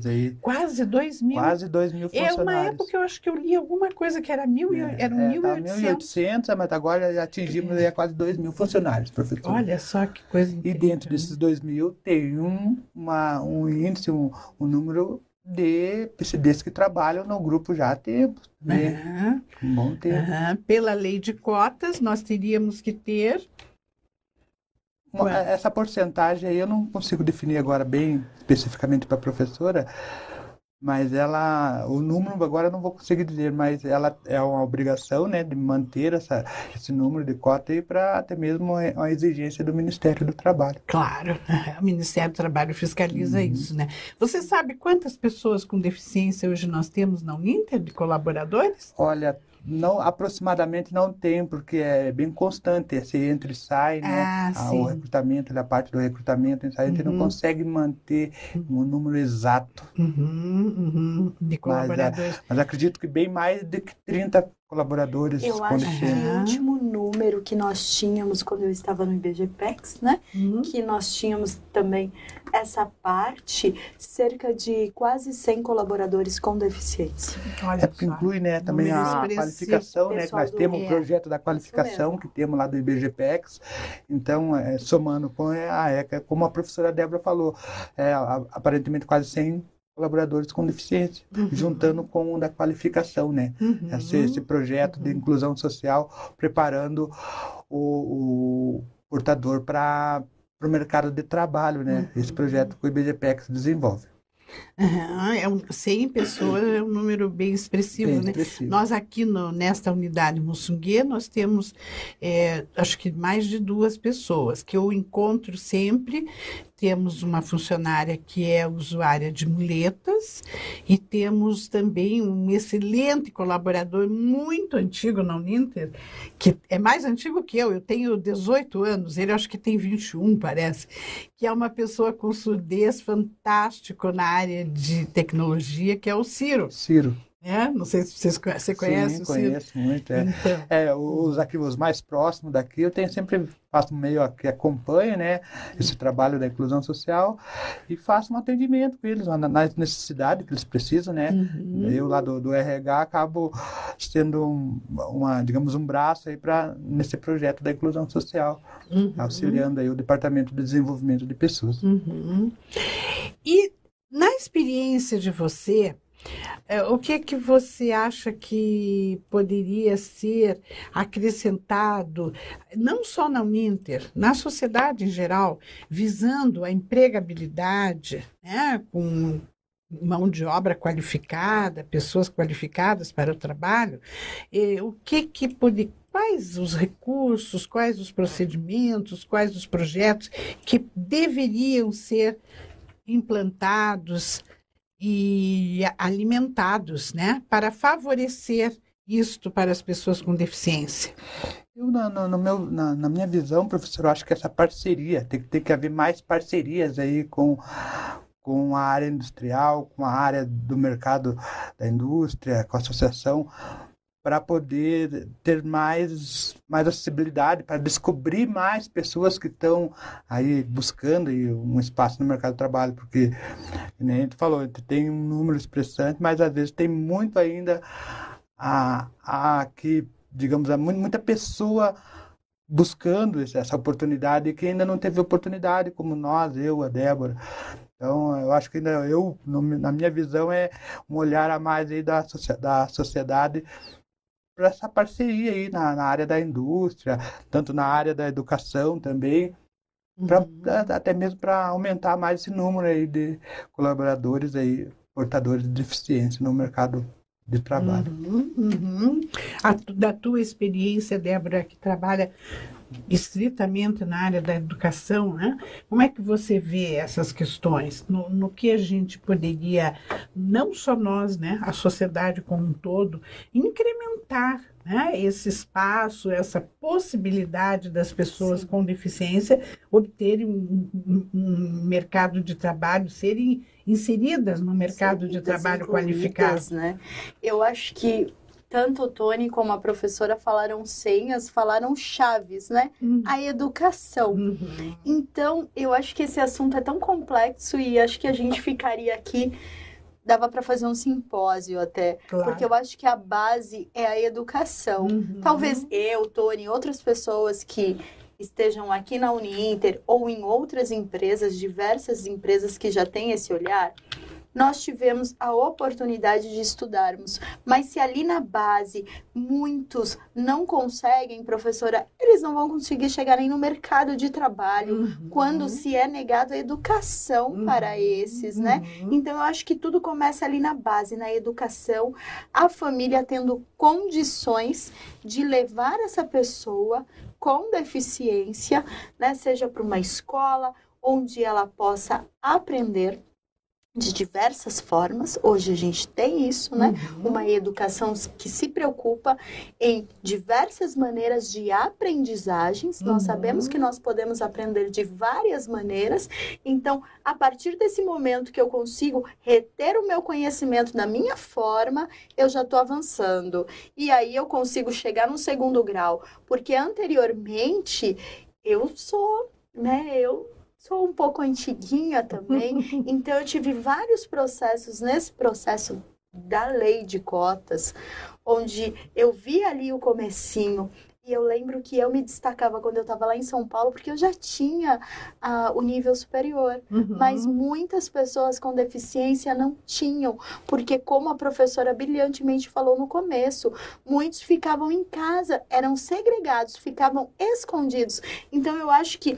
aí. Quase 2 mil. Quase 2 mil É funcionários. uma época eu acho que eu li alguma coisa que era mil, e- É, eram é, tá 1.800. 1.800, mas agora já atingimos aí a quase 2 mil funcionários, professor. Olha só que coisa E dentro desses 2 mil tem um, uma, um índice, um, um número de PCDs que trabalham no grupo já há tempo, né? Aham, Um bom tempo. aham. Pela lei de cotas, nós teríamos que ter. Quanto? Essa porcentagem aí eu não consigo definir agora bem especificamente para a professora, mas ela, o número agora eu não vou conseguir dizer, mas ela é uma obrigação, né, de manter essa, esse número de cota aí para até mesmo uma, exigência do Ministério do Trabalho. Claro, o Ministério do Trabalho fiscaliza Uhum. isso, né? Você sabe quantas pessoas com deficiência hoje nós temos na Uninter de colaboradores? Olha, não, aproximadamente não tem, porque é bem constante, esse entra e sai, né? Ah, Ah, o recrutamento, a parte do recrutamento, a gente não Uhum. consegue manter um número exato. Uhum, uhum, de colaboradores. Mas acredito que bem mais de que 30 colaboradores Eu com acho que deficiência. o último número que nós tínhamos quando eu estava no IBGPEX, né? Uhum. Que nós tínhamos também essa parte, cerca de quase 100 colaboradores com deficiência. Olha É porque inclui né, também a qualificação, né? Que nós temos é. o projeto da qualificação que temos lá do IBGPEX. Então, é, somando com a ECA, como a professora Débora falou, é, aparentemente quase 100 colaboradores com deficiência, Uhum. juntando com o da qualificação, né? Uhum. Esse, esse projeto de inclusão social, preparando o, o portador para o mercado de trabalho, né? Uhum. Esse projeto que o IBGPEX desenvolve. É um, 100 pessoas é um número bem expressivo, Bem né? expressivo. Nós aqui no- nesta unidade Mussungue, nós temos, é, acho que mais de duas pessoas, que eu encontro sempre. Temos uma funcionária que é usuária de muletas e temos também um excelente colaborador, muito antigo na Uninter, que é mais antigo que eu, eu tenho 18 anos, ele acho que tem 21, parece, que é uma pessoa com surdez fantástico na área de tecnologia, que é o Ciro. Ciro. Né? Não sei se vocês conhe- você conhece Sim, conheço muito. É. Então, É, os aqui, os mais próximos daqui, eu tenho sempre, faço meio que acompanho, né, esse trabalho da inclusão social e faço um atendimento com eles, na, na necessidade que eles precisam, né. uhum. Eu lá do, do RH acabo sendo um, uma, digamos, um braço aí para nesse projeto da inclusão social, Uhum. auxiliando aí o Departamento de Desenvolvimento de Pessoas. Uhum. E na experiência de você, o que que você acha que poderia ser acrescentado, não só na Uninter, na sociedade em geral, visando a empregabilidade, né, com mão de obra qualificada, pessoas qualificadas para o trabalho, eh, o que que pode, quais os recursos, quais os procedimentos, quais os projetos que deveriam ser implantados e alimentados, né, para favorecer isto para as pessoas com deficiência. Eu, na, no meu, na, na, minha visão, professor, acho que essa parceria, tem, tem que haver mais parcerias aí com, com a área industrial, com a área do mercado da indústria, com a associação, para poder ter mais, mais acessibilidade, para descobrir mais pessoas que estão aí buscando um espaço no mercado de trabalho, porque, como a gente falou, tem um número expressante, mas às vezes tem muito ainda a, a que, digamos, há muita pessoa buscando essa oportunidade que ainda não teve oportunidade, como nós, eu, a Débora. Então, eu acho que ainda eu, na minha visão, é um olhar a mais aí da, da sociedade para essa parceria aí na, na, área da indústria, tanto na área da educação também, pra, uhum. até mesmo para aumentar mais esse número aí de colaboradores aí, portadores de deficiência no mercado de trabalho. Uhum, uhum. A, da tua experiência, Débora, que trabalha estritamente na área da educação, né? como é que você vê essas questões? No, no, que a gente poderia, não só nós, né, a sociedade como um todo, incrementar né, esse espaço, essa possibilidade das pessoas Sim. com deficiência obterem um, um, um, mercado de trabalho, serem inseridas no mercado de trabalho qualificado. Né? Eu acho que tanto o Tony como a professora falaram senhas, falaram chaves, né? Uhum. A educação. Uhum. Então, eu acho que esse assunto é tão complexo e acho que a gente ficaria aqui dava para fazer um simpósio até, claro. porque eu acho que a base é a educação. Uhum. Talvez eu, Tony, outras pessoas que estejam aqui na Uninter ou em outras empresas, diversas empresas que já têm esse olhar, nós tivemos a oportunidade de estudarmos. Mas se ali na base muitos não conseguem, professora, eles não vão conseguir chegar nem no mercado de trabalho uhum. quando se é negado a educação uhum. para esses, né? Uhum. Então eu acho que tudo começa ali na base, na educação, a família tendo condições de levar essa pessoa com deficiência, né, seja para uma escola onde ela possa aprender de diversas formas. Hoje a gente tem isso, né? Uhum. Uma educação que se preocupa em diversas maneiras de aprendizagens. Uhum. Nós sabemos que nós podemos aprender de várias maneiras. Então, a partir desse momento que eu consigo reter o meu conhecimento da minha forma, eu já estou avançando. E aí eu consigo chegar no segundo grau, porque anteriormente eu sou, né? Eu sou um pouco antiguinha também, então eu tive vários processos nesse processo da lei de cotas, onde eu vi ali o comecinho e eu lembro que eu me destacava quando eu estava lá em São Paulo, porque eu já tinha uh, o nível superior. Uhum. Mas muitas pessoas com deficiência não tinham, porque, como a professora brilhantemente falou no começo, muitos ficavam em casa, eram segregados, ficavam escondidos. Então, eu acho que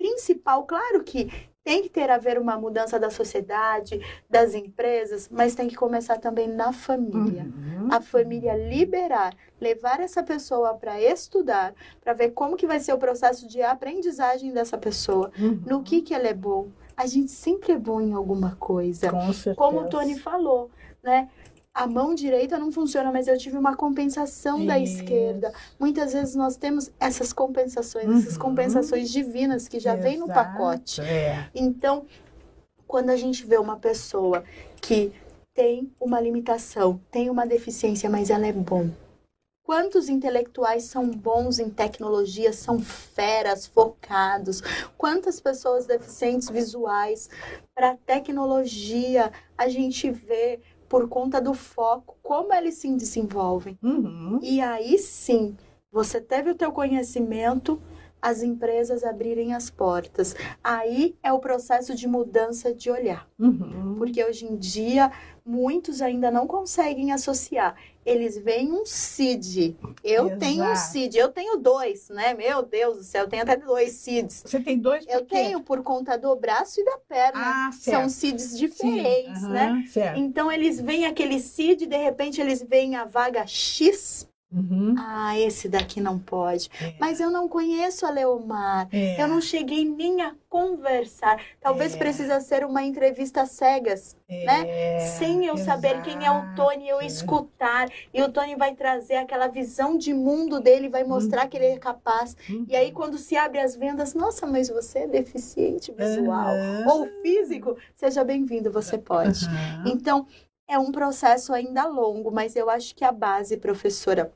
principal, claro que tem que ter a ver uma mudança da sociedade, das empresas, mas tem que começar também na família. Uhum. A família liberar, levar essa pessoa para estudar, para ver como que vai ser o processo de aprendizagem dessa pessoa, uhum. no que que ela é bom. A gente sempre é bom em alguma coisa. Com certeza. Como o Tony falou, né? A mão direita não funciona, mas eu tive uma compensação Isso. da esquerda. Muitas vezes nós temos essas compensações, uhum. essas compensações divinas que já Exato. vem no pacote. É. Então, quando a gente vê uma pessoa que tem uma limitação, tem uma deficiência, mas ela é bom. Quantos intelectuais são bons em tecnologia, são feras, focados? Quantas pessoas deficientes visuais para tecnologia a gente vê por conta do foco, como eles se desenvolvem. Uhum. E aí sim, você teve o teu conhecimento, as empresas abrirem as portas. Aí é o processo de mudança de olhar. Uhum. Porque hoje em dia, muitos ainda não conseguem associar eles veem um CID. Eu Exato. tenho um CID, eu tenho dois, né? Meu Deus do céu, eu tenho até dois CIDs. Você tem dois? Eu tenho por conta do braço e da perna. Ah, São CIDs diferentes, né? Certo. Então eles veem aquele CID, de repente eles veem a vaga X Uhum. Ah, esse daqui não pode. É. Mas eu não conheço a Leomar. É. Eu não cheguei nem a conversar. Talvez É. precisa ser uma entrevista cegas, né? É, Sem eu saber quem é o Tony, eu exato. escutar. E o Tony vai trazer aquela visão de mundo dele, vai mostrar que ele é capaz. Uhum. E aí, quando se abre as vendas, nossa, mas você é deficiente visual. Ou físico, seja bem-vindo, você pode. Então, é um processo ainda longo, mas eu acho que a base, professora,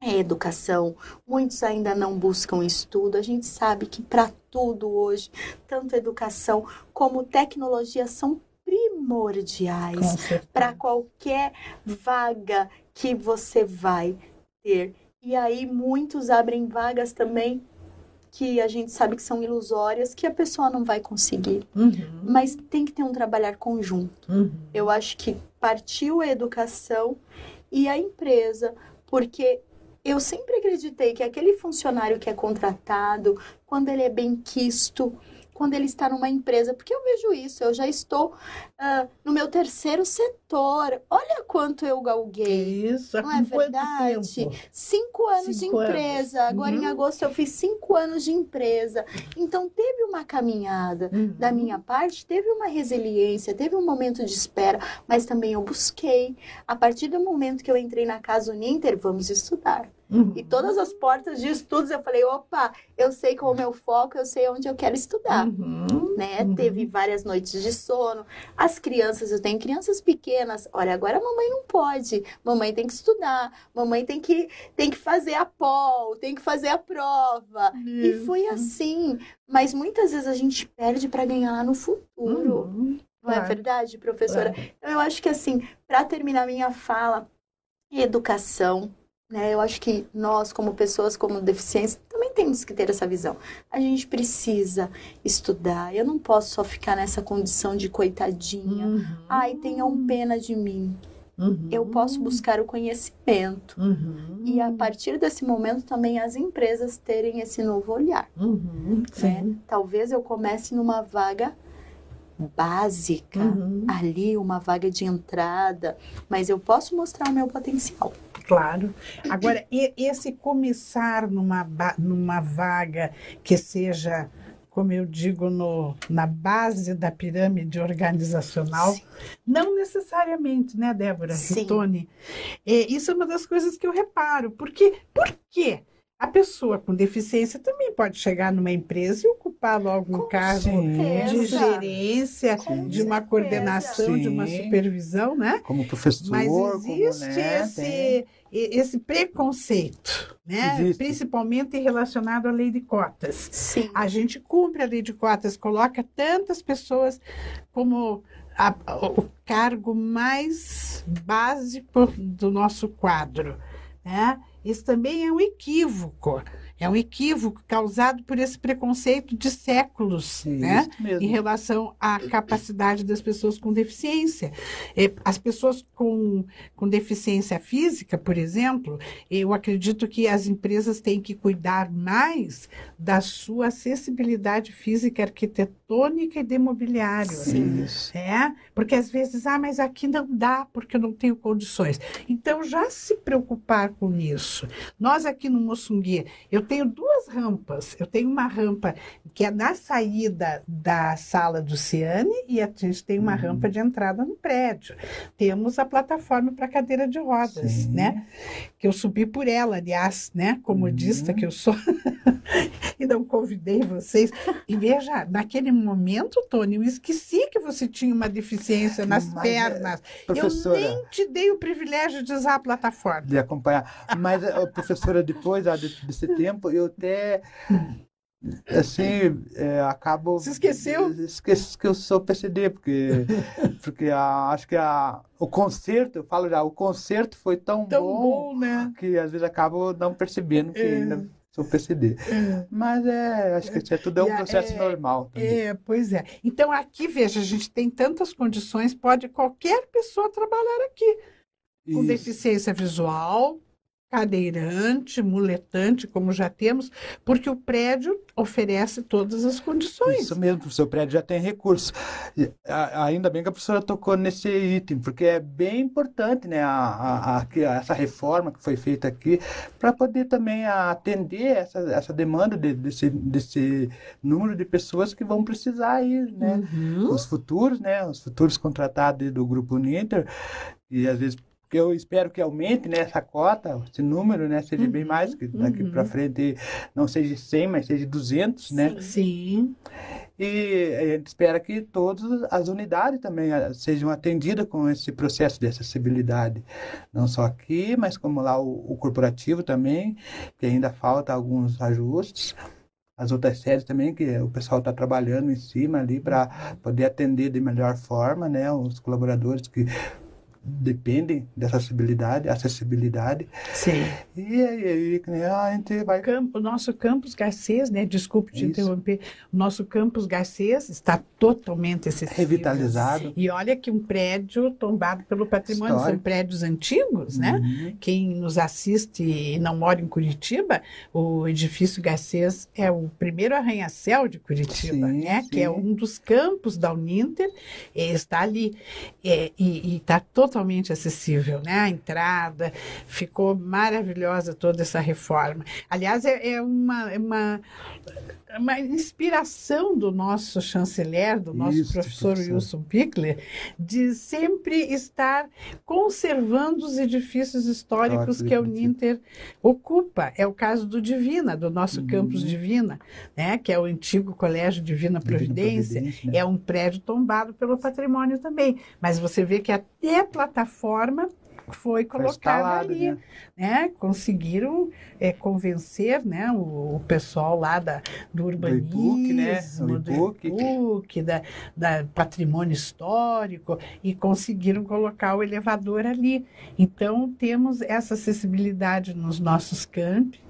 é educação. Muitos ainda não buscam estudo. A gente sabe que para tudo hoje, tanto educação como tecnologia são primordiais para qualquer vaga que você vai ter. E aí muitos abrem vagas também que a gente sabe que são ilusórias, que a pessoa não vai conseguir. Uhum. Mas tem que ter um trabalhar conjunto. Uhum. Eu acho que partiu a educação e a empresa, porque eu sempre acreditei que aquele funcionário que é contratado, quando ele é bem quisto, quando ele está numa empresa, porque eu vejo isso, eu já estou ah, no meu terceiro setor. Olha quanto eu galguei. Isso, Não é verdade? tempo? Cinco anos Cinco de anos. empresa. Agora em Uhum. agosto eu fiz cinco anos de empresa. Então teve uma caminhada Uhum. da minha parte, teve uma resiliência, teve um momento de espera, mas também eu busquei. A partir do momento que eu entrei na Casa Uninter, vamos estudar. Uhum. E todas as portas de estudos eu falei, opa, eu sei qual é o meu foco, eu sei onde eu quero estudar. Uhum. Né? Uhum. Teve várias noites de sono. As crianças, eu tenho crianças pequenas. Olha, agora a mamãe não pode. Mamãe tem que estudar. Mamãe tem que, tem que fazer a pol, tem que fazer a prova. E foi assim. Mas muitas vezes a gente perde para ganhar lá no futuro. Uhum. Não é Claro. verdade, professora? Claro. Então, eu acho que, assim, para terminar minha fala, educação, né? Eu acho que nós, como pessoas com deficiência, também temos que ter essa visão. A gente precisa estudar. Eu não posso só ficar nessa condição de coitadinha. Uhum. Ai, tenham pena de mim. Uhum. Eu posso buscar o conhecimento. Uhum. E a partir desse momento também as empresas terem esse novo olhar. Uhum. né? Talvez eu comece numa vaga básica, Uhum. ali uma vaga de entrada, mas eu posso mostrar o meu potencial. Claro. Agora, esse começar numa, numa vaga que seja, como eu digo, no, na base da pirâmide organizacional, não necessariamente, né, Débora Sim. e Tony? É, isso é uma das coisas que eu reparo. Porque, por quê? A pessoa com deficiência também pode chegar numa empresa e ocupar logo um Com cargo certeza. de gerência, Com de uma certeza. coordenação, de uma Sim. supervisão, né? Como professor, Mas como, existe né, esse, tem- esse preconceito, né? Existe. principalmente relacionado à lei de cotas. Sim. A gente cumpre a lei de cotas, coloca tantas pessoas como a- o cargo mais básico do nosso quadro. Né? Isso também é um equívoco. É um equívoco causado por esse preconceito de séculos. Né? em relação à capacidade das pessoas com deficiência. Eh, As pessoas com, com deficiência física, por exemplo, eu acredito que as empresas têm que cuidar mais da sua acessibilidade física, arquitetônica e de mobiliário. Sim. Isso. É, porque às vezes, ah, mas aqui não dá porque eu não tenho condições. Então, já se preocupar com isso. Nós aqui no Moçungue, eu tenho duas rampas. Eu tenho uma rampa que é na saída da sala do Ciane e a gente tem uma Uhum. rampa de entrada no prédio. Temos a plataforma para cadeira de rodas, Sim. né? Eu subi por ela, aliás, né? Comodista Uhum. que eu sou. e não convidei vocês. E veja, naquele momento, Tony, eu esqueci que você tinha uma deficiência nas Mas, pernas. Professora, Eu nem te dei o privilégio de usar a plataforma. de acompanhar. Mas, professora, depois ah, de- desse tempo, eu até, assim, é, acabo... Você esqueceu? Esqueço que eu sou PCD, porque, porque a, acho que a, o concerto, eu falo já, o concerto foi tão, Tão bom, bom, né? que às vezes acabo não percebendo que É. ainda sou PCD. Mas é, acho que é tudo é um processo é- normal também. É, pois é. Então, aqui, veja, a gente tem tantas condições, pode qualquer pessoa trabalhar aqui. Com Isso. deficiência visual, cadeirante, muletante, como já temos, porque o prédio oferece todas as condições. Isso mesmo, o seu prédio já tem recursos. A- ainda bem que a professora tocou nesse item, porque é bem importante, né, a, a- a- essa reforma que foi feita aqui, para poder também atender essa, essa demanda de- desse, desse número de pessoas que vão precisar ir, né? Uhum. os futuros, né, os futuros contratados do grupo Uninter, e às vezes eu espero que aumente, né, essa cota, esse número, né, seja bem mais, que daqui uhum. para frente não seja 100, mas seja 200, né? Sim. E a gente espera que todas as unidades também ah, sejam atendidas com esse processo de acessibilidade, não só aqui, mas como lá o, o corporativo também, que ainda falta alguns ajustes. As outras séries também, que o pessoal está trabalhando em cima ali para poder atender de melhor forma, né, os colaboradores que dependem dessa acessibilidade, acessibilidade. Sim. E aí né, a gente vai o nosso campus Garcês, né? Desculpe te Isso. interromper. O nosso campus Garcês está totalmente acessível. revitalizado. E olha que um prédio tombado pelo patrimônio, são Histórico. prédios antigos, né? Uhum. Quem nos assiste e não mora em Curitiba, o edifício Garcês é o primeiro arranha-céu de Curitiba, Sim, né? Que é sim. um dos campos da Uninter, está ali eh, e está totalmente acessível, né? A entrada ficou maravilhosa toda essa reforma. Aliás, é, é uma, é uma uma inspiração do nosso chanceler, do nosso Isso, professor professor. Wilson Pickler, de sempre estar conservando os edifícios históricos Históricos, que a. Uninter ocupa. É o caso do Divina, do nosso Uhum. campus Divina, né, que é o antigo Colégio Divina Divina Providência. Providência, né? É um prédio tombado pelo patrimônio também. Mas você vê que até a plataforma foi colocada ali né? né, conseguiram é, convencer né, o, o pessoal lá da, do urbanismo, IPUC, né? O do IPUC. IPUC, da, da patrimônio histórico, e conseguiram colocar o elevador ali. Então, temos essa acessibilidade nos nossos campi,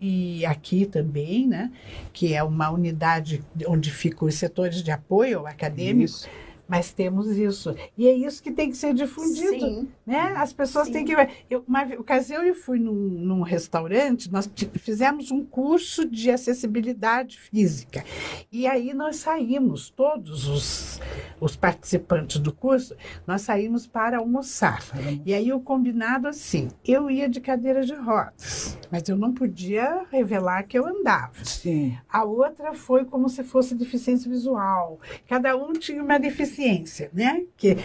e aqui também, né, que é uma unidade onde ficam os setores de apoio acadêmico, Isso. mas temos isso. E é isso que tem que ser difundido Sim. Né? As pessoas Sim. têm que. Eu, uma ocasião eu fui num, num restaurante, nós fizemos um curso de acessibilidade física. E aí nós saímos, todos os, os participantes do curso, nós saímos para almoçar. E aí o combinado assim, eu ia de cadeira de rodas, mas eu não podia revelar que eu andava. Sim. A outra foi como se fosse deficiência visual. Cada um tinha uma deficiência, né? Que,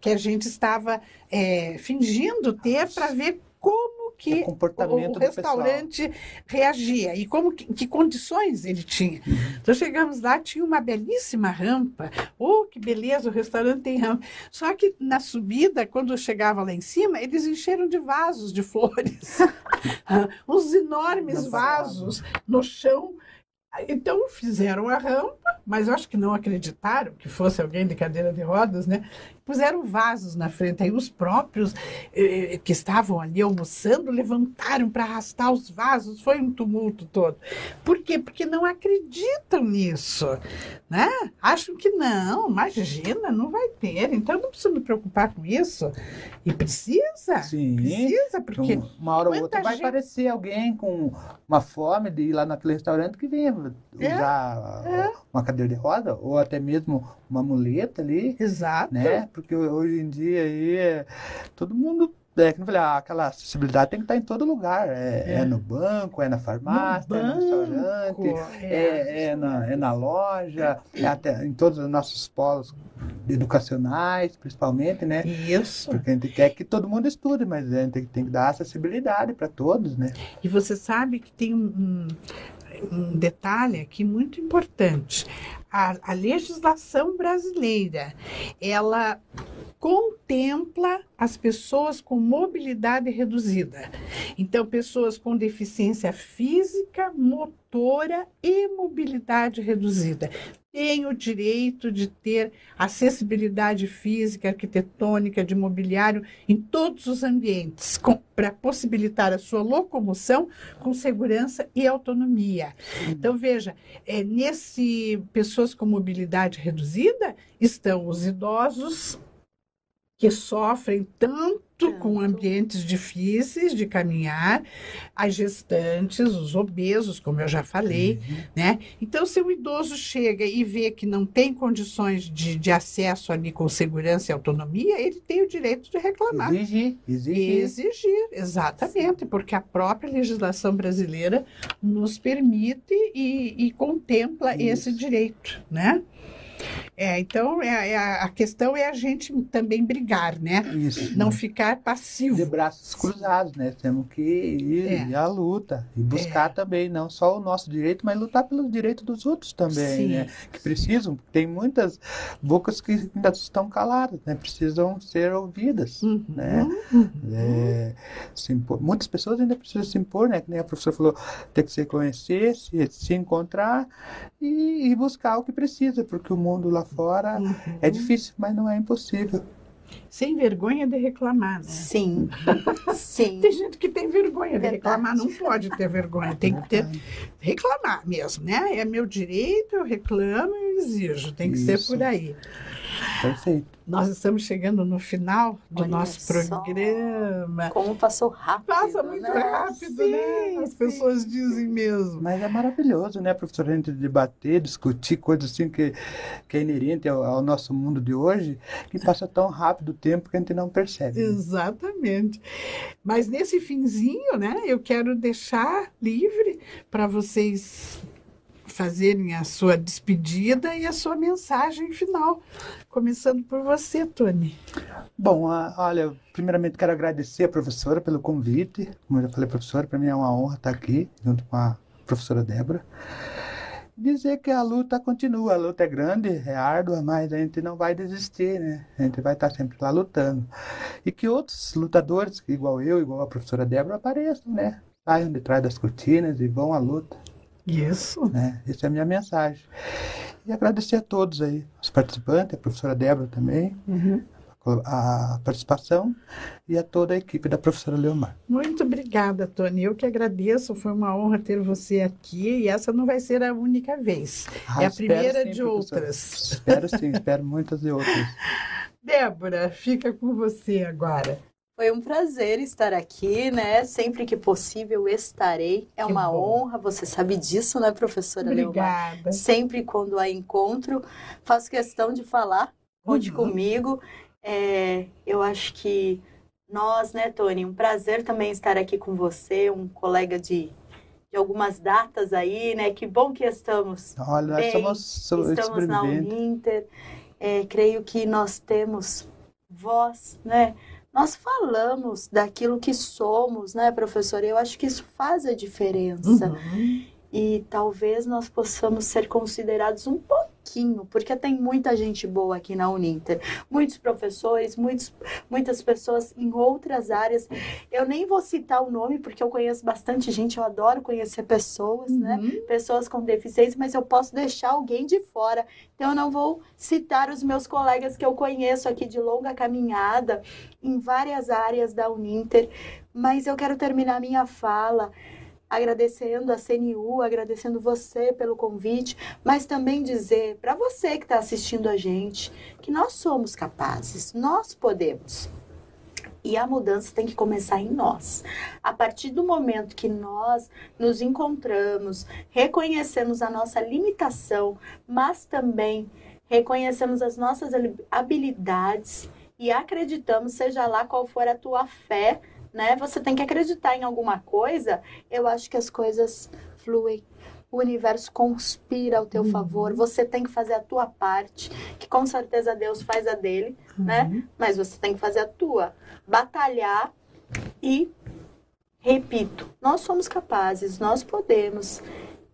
que a gente estava é, fingindo ter para ver como que O comportamento o pessoal. restaurante reagia e como que, que condições ele tinha. Então chegamos lá, tinha uma belíssima rampa. Oh, que beleza, o restaurante tem rampa. Só que na subida, quando eu chegava lá em cima, eles encheram de vasos de flores. Uns enormes vasos no chão. Então fizeram a rampa, mas eu acho que não acreditaram que fosse alguém de cadeira de rodas, né? Puseram vasos na frente, aí os próprios eh, que estavam ali almoçando levantaram para arrastar os vasos, foi um tumulto todo. Por quê? Porque não acreditam nisso, né? Acham que não, imagina, não vai ter, então não precisa me preocupar com isso. E precisa, Sim. precisa, porque Então, uma hora ou outra vai gente- aparecer alguém com uma fome de ir lá naquele restaurante que venha É, usar uma cadeira de roda ou até mesmo uma muleta ali, exato. né? Porque hoje em dia aí é, todo mundo é, que eu falei, ah, aquela acessibilidade tem que estar em todo lugar. É, é É. no banco, é na farmácia, é no restaurante, é, é na, é na loja, é até em todos os nossos polos educacionais, principalmente, né? Isso. Porque a gente quer que todo mundo estude, mas a gente tem, tem que dar acessibilidade para todos, né? E você sabe que tem um, um detalhe aqui muito importante. A, a legislação brasileira, ela contempla as pessoas com mobilidade reduzida. Então, pessoas com deficiência física, motora e mobilidade reduzida têm o direito de ter acessibilidade física, arquitetônica, de mobiliário em todos os ambientes, para possibilitar a sua locomoção com segurança e autonomia. Então, veja, é, nesse pessoas com mobilidade reduzida estão os idosos, que sofrem tanto com ambientes difíceis de caminhar, as gestantes, os obesos, como eu já falei, né? Então, se o idoso chega e vê que não tem condições de, de acesso ali com segurança e autonomia, ele tem o direito de reclamar. Exigir, E exigir. exigir, exatamente, porque a própria legislação brasileira nos permite e, e contempla Isso. esse direito, né? É, então, é, é a questão é a gente também brigar, né? Isso. Não ficar de passivo. braços cruzados, né? Temos que ir, É. ir à luta e buscar também não só o nosso direito, mas lutar pelos direitos dos outros também, Sim. né? Que precisam, tem muitas bocas que ainda estão caladas, né? Precisam ser ouvidas, Uhum, né? uhum. É, se impor- muitas pessoas ainda precisam se impor, né? Que nem a professora falou, tem que se conhecer, se, se encontrar e, e buscar o que precisa, porque o mundo lá fora Uhum. é difícil, mas não é impossível. Sem vergonha de reclamar, né? Sim, sim. Tem gente que tem vergonha de Verdade. reclamar, não pode ter vergonha, tem que ter reclamar mesmo, né? É meu direito, eu reclamo e exijo, tem que ser Isso. por aí. Perfeito. Nós estamos chegando no final do Olha nosso só. programa. Como passou rápido. Passa muito né? rápido, né? Sim, As sim. pessoas dizem mesmo. Mas é maravilhoso, né, professor? A gente debater, discutir coisas assim que, que é inerente ao, ao nosso mundo de hoje, que passa tão rápido o tempo que a gente não percebe. né? Exatamente. Mas nesse finzinho, né, eu quero deixar livre para vocês fazerem a sua despedida e a sua mensagem final. Começando por você, Tony. Bom, a- olha, primeiramente quero agradecer a professora pelo convite. Como eu já falei, professora, para mim é uma honra estar aqui junto com a professora Débora. Dizer que a luta continua, a luta é grande, é árdua, mas a gente não vai desistir, né? A gente vai estar sempre lá lutando. E que outros lutadores, igual eu, igual a professora Débora, apareçam, né? Saiam de trás das cortinas e vão à luta. Isso. né? Essa é a minha mensagem. E agradecer a todos aí, os participantes, a professora Débora também, a participação e a toda a equipe da professora Leomar. Muito obrigada, Tony. Eu que agradeço. Foi uma honra ter você aqui e essa não vai ser a única vez. Ah, é a primeira sim, de outras. Espero sim, espero muitas e outras. Débora, fica com você agora. Foi um prazer estar aqui, né? Sempre que possível estarei. É Que uma bom. honra, você sabe disso, né, professora Leomar? Obrigada. Sempre quando há encontro, faço questão de falar. Conte Uhum. comigo. É, eu acho que nós, né, Tony, um prazer também estar aqui com você, um colega de, de algumas datas aí, né? Que bom que estamos Olha, nós Bem, somos so- Estamos na. Uninter. É, creio que nós temos voz, né? Nós falamos daquilo que somos, né, professora? Eu acho que isso faz a diferença. Uhum. E talvez nós possamos ser considerados um pouquinho, porque tem muita gente boa aqui na Uninter. Muitos professores, muitos, muitas pessoas em outras áreas. Eu nem vou citar o nome, porque eu conheço bastante gente, eu adoro conhecer pessoas, né? Uhum. pessoas com deficiência, mas eu posso deixar alguém de fora. Então eu não vou citar os meus colegas que eu conheço aqui de longa caminhada em várias áreas da Uninter, mas eu quero terminar minha fala agradecendo a CNU, agradecendo você pelo convite, mas também dizer para você que está assistindo a gente que nós somos capazes, nós podemos. E a mudança tem que começar em nós. A partir do momento que nós nos encontramos, reconhecemos a nossa limitação, mas também reconhecemos as nossas habilidades e acreditamos, seja lá qual for a tua fé, né? Você tem que acreditar em alguma coisa. Eu acho que as coisas fluem. O universo conspira ao teu Uhum. favor. Você tem que fazer a tua parte, que com certeza Deus faz a dele, né? Uhum. Mas você tem que fazer a tua. Batalhar e repito, nós somos capazes, nós podemos.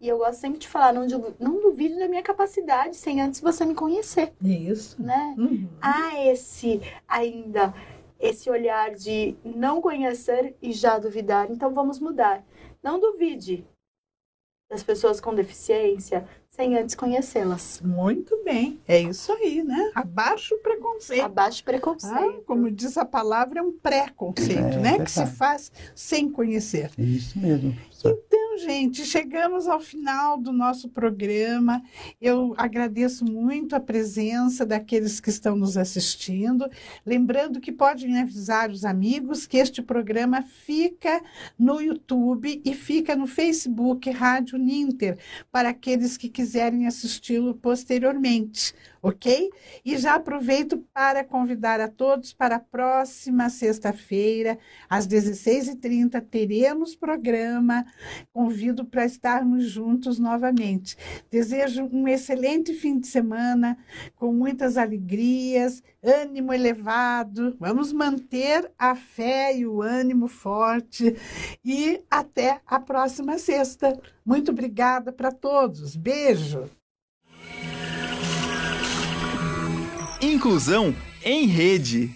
E eu gosto sempre de falar, não, não duvide da minha capacidade sem antes você me conhecer, Isso. né? Uhum. há esse ainda esse olhar de não conhecer e já duvidar. Então vamos mudar. Não duvide das pessoas com deficiência sem antes conhecê-las. Muito bem. É isso aí, né? Abaixa o preconceito. Abaixo Ah, preconceito. como diz a palavra, é um pré-conceito, É, né? Que se faz sem conhecer. Isso mesmo, professor. Então, Então, gente, chegamos ao final do nosso programa. Eu agradeço muito a presença daqueles que estão nos assistindo. Lembrando que podem avisar os amigos que este programa fica no YouTube e fica no Facebook Rádio Ninter, para aqueles que quiserem assisti-lo posteriormente ok? E já aproveito para convidar a todos para a próxima sexta-feira, às 16h30, teremos programa. Convido para estarmos juntos novamente. Desejo um excelente fim de semana, com muitas alegrias, ânimo elevado. Vamos manter a fé e o ânimo forte. E até a próxima sexta. Muito obrigada para todos. Beijo. Inclusão em rede.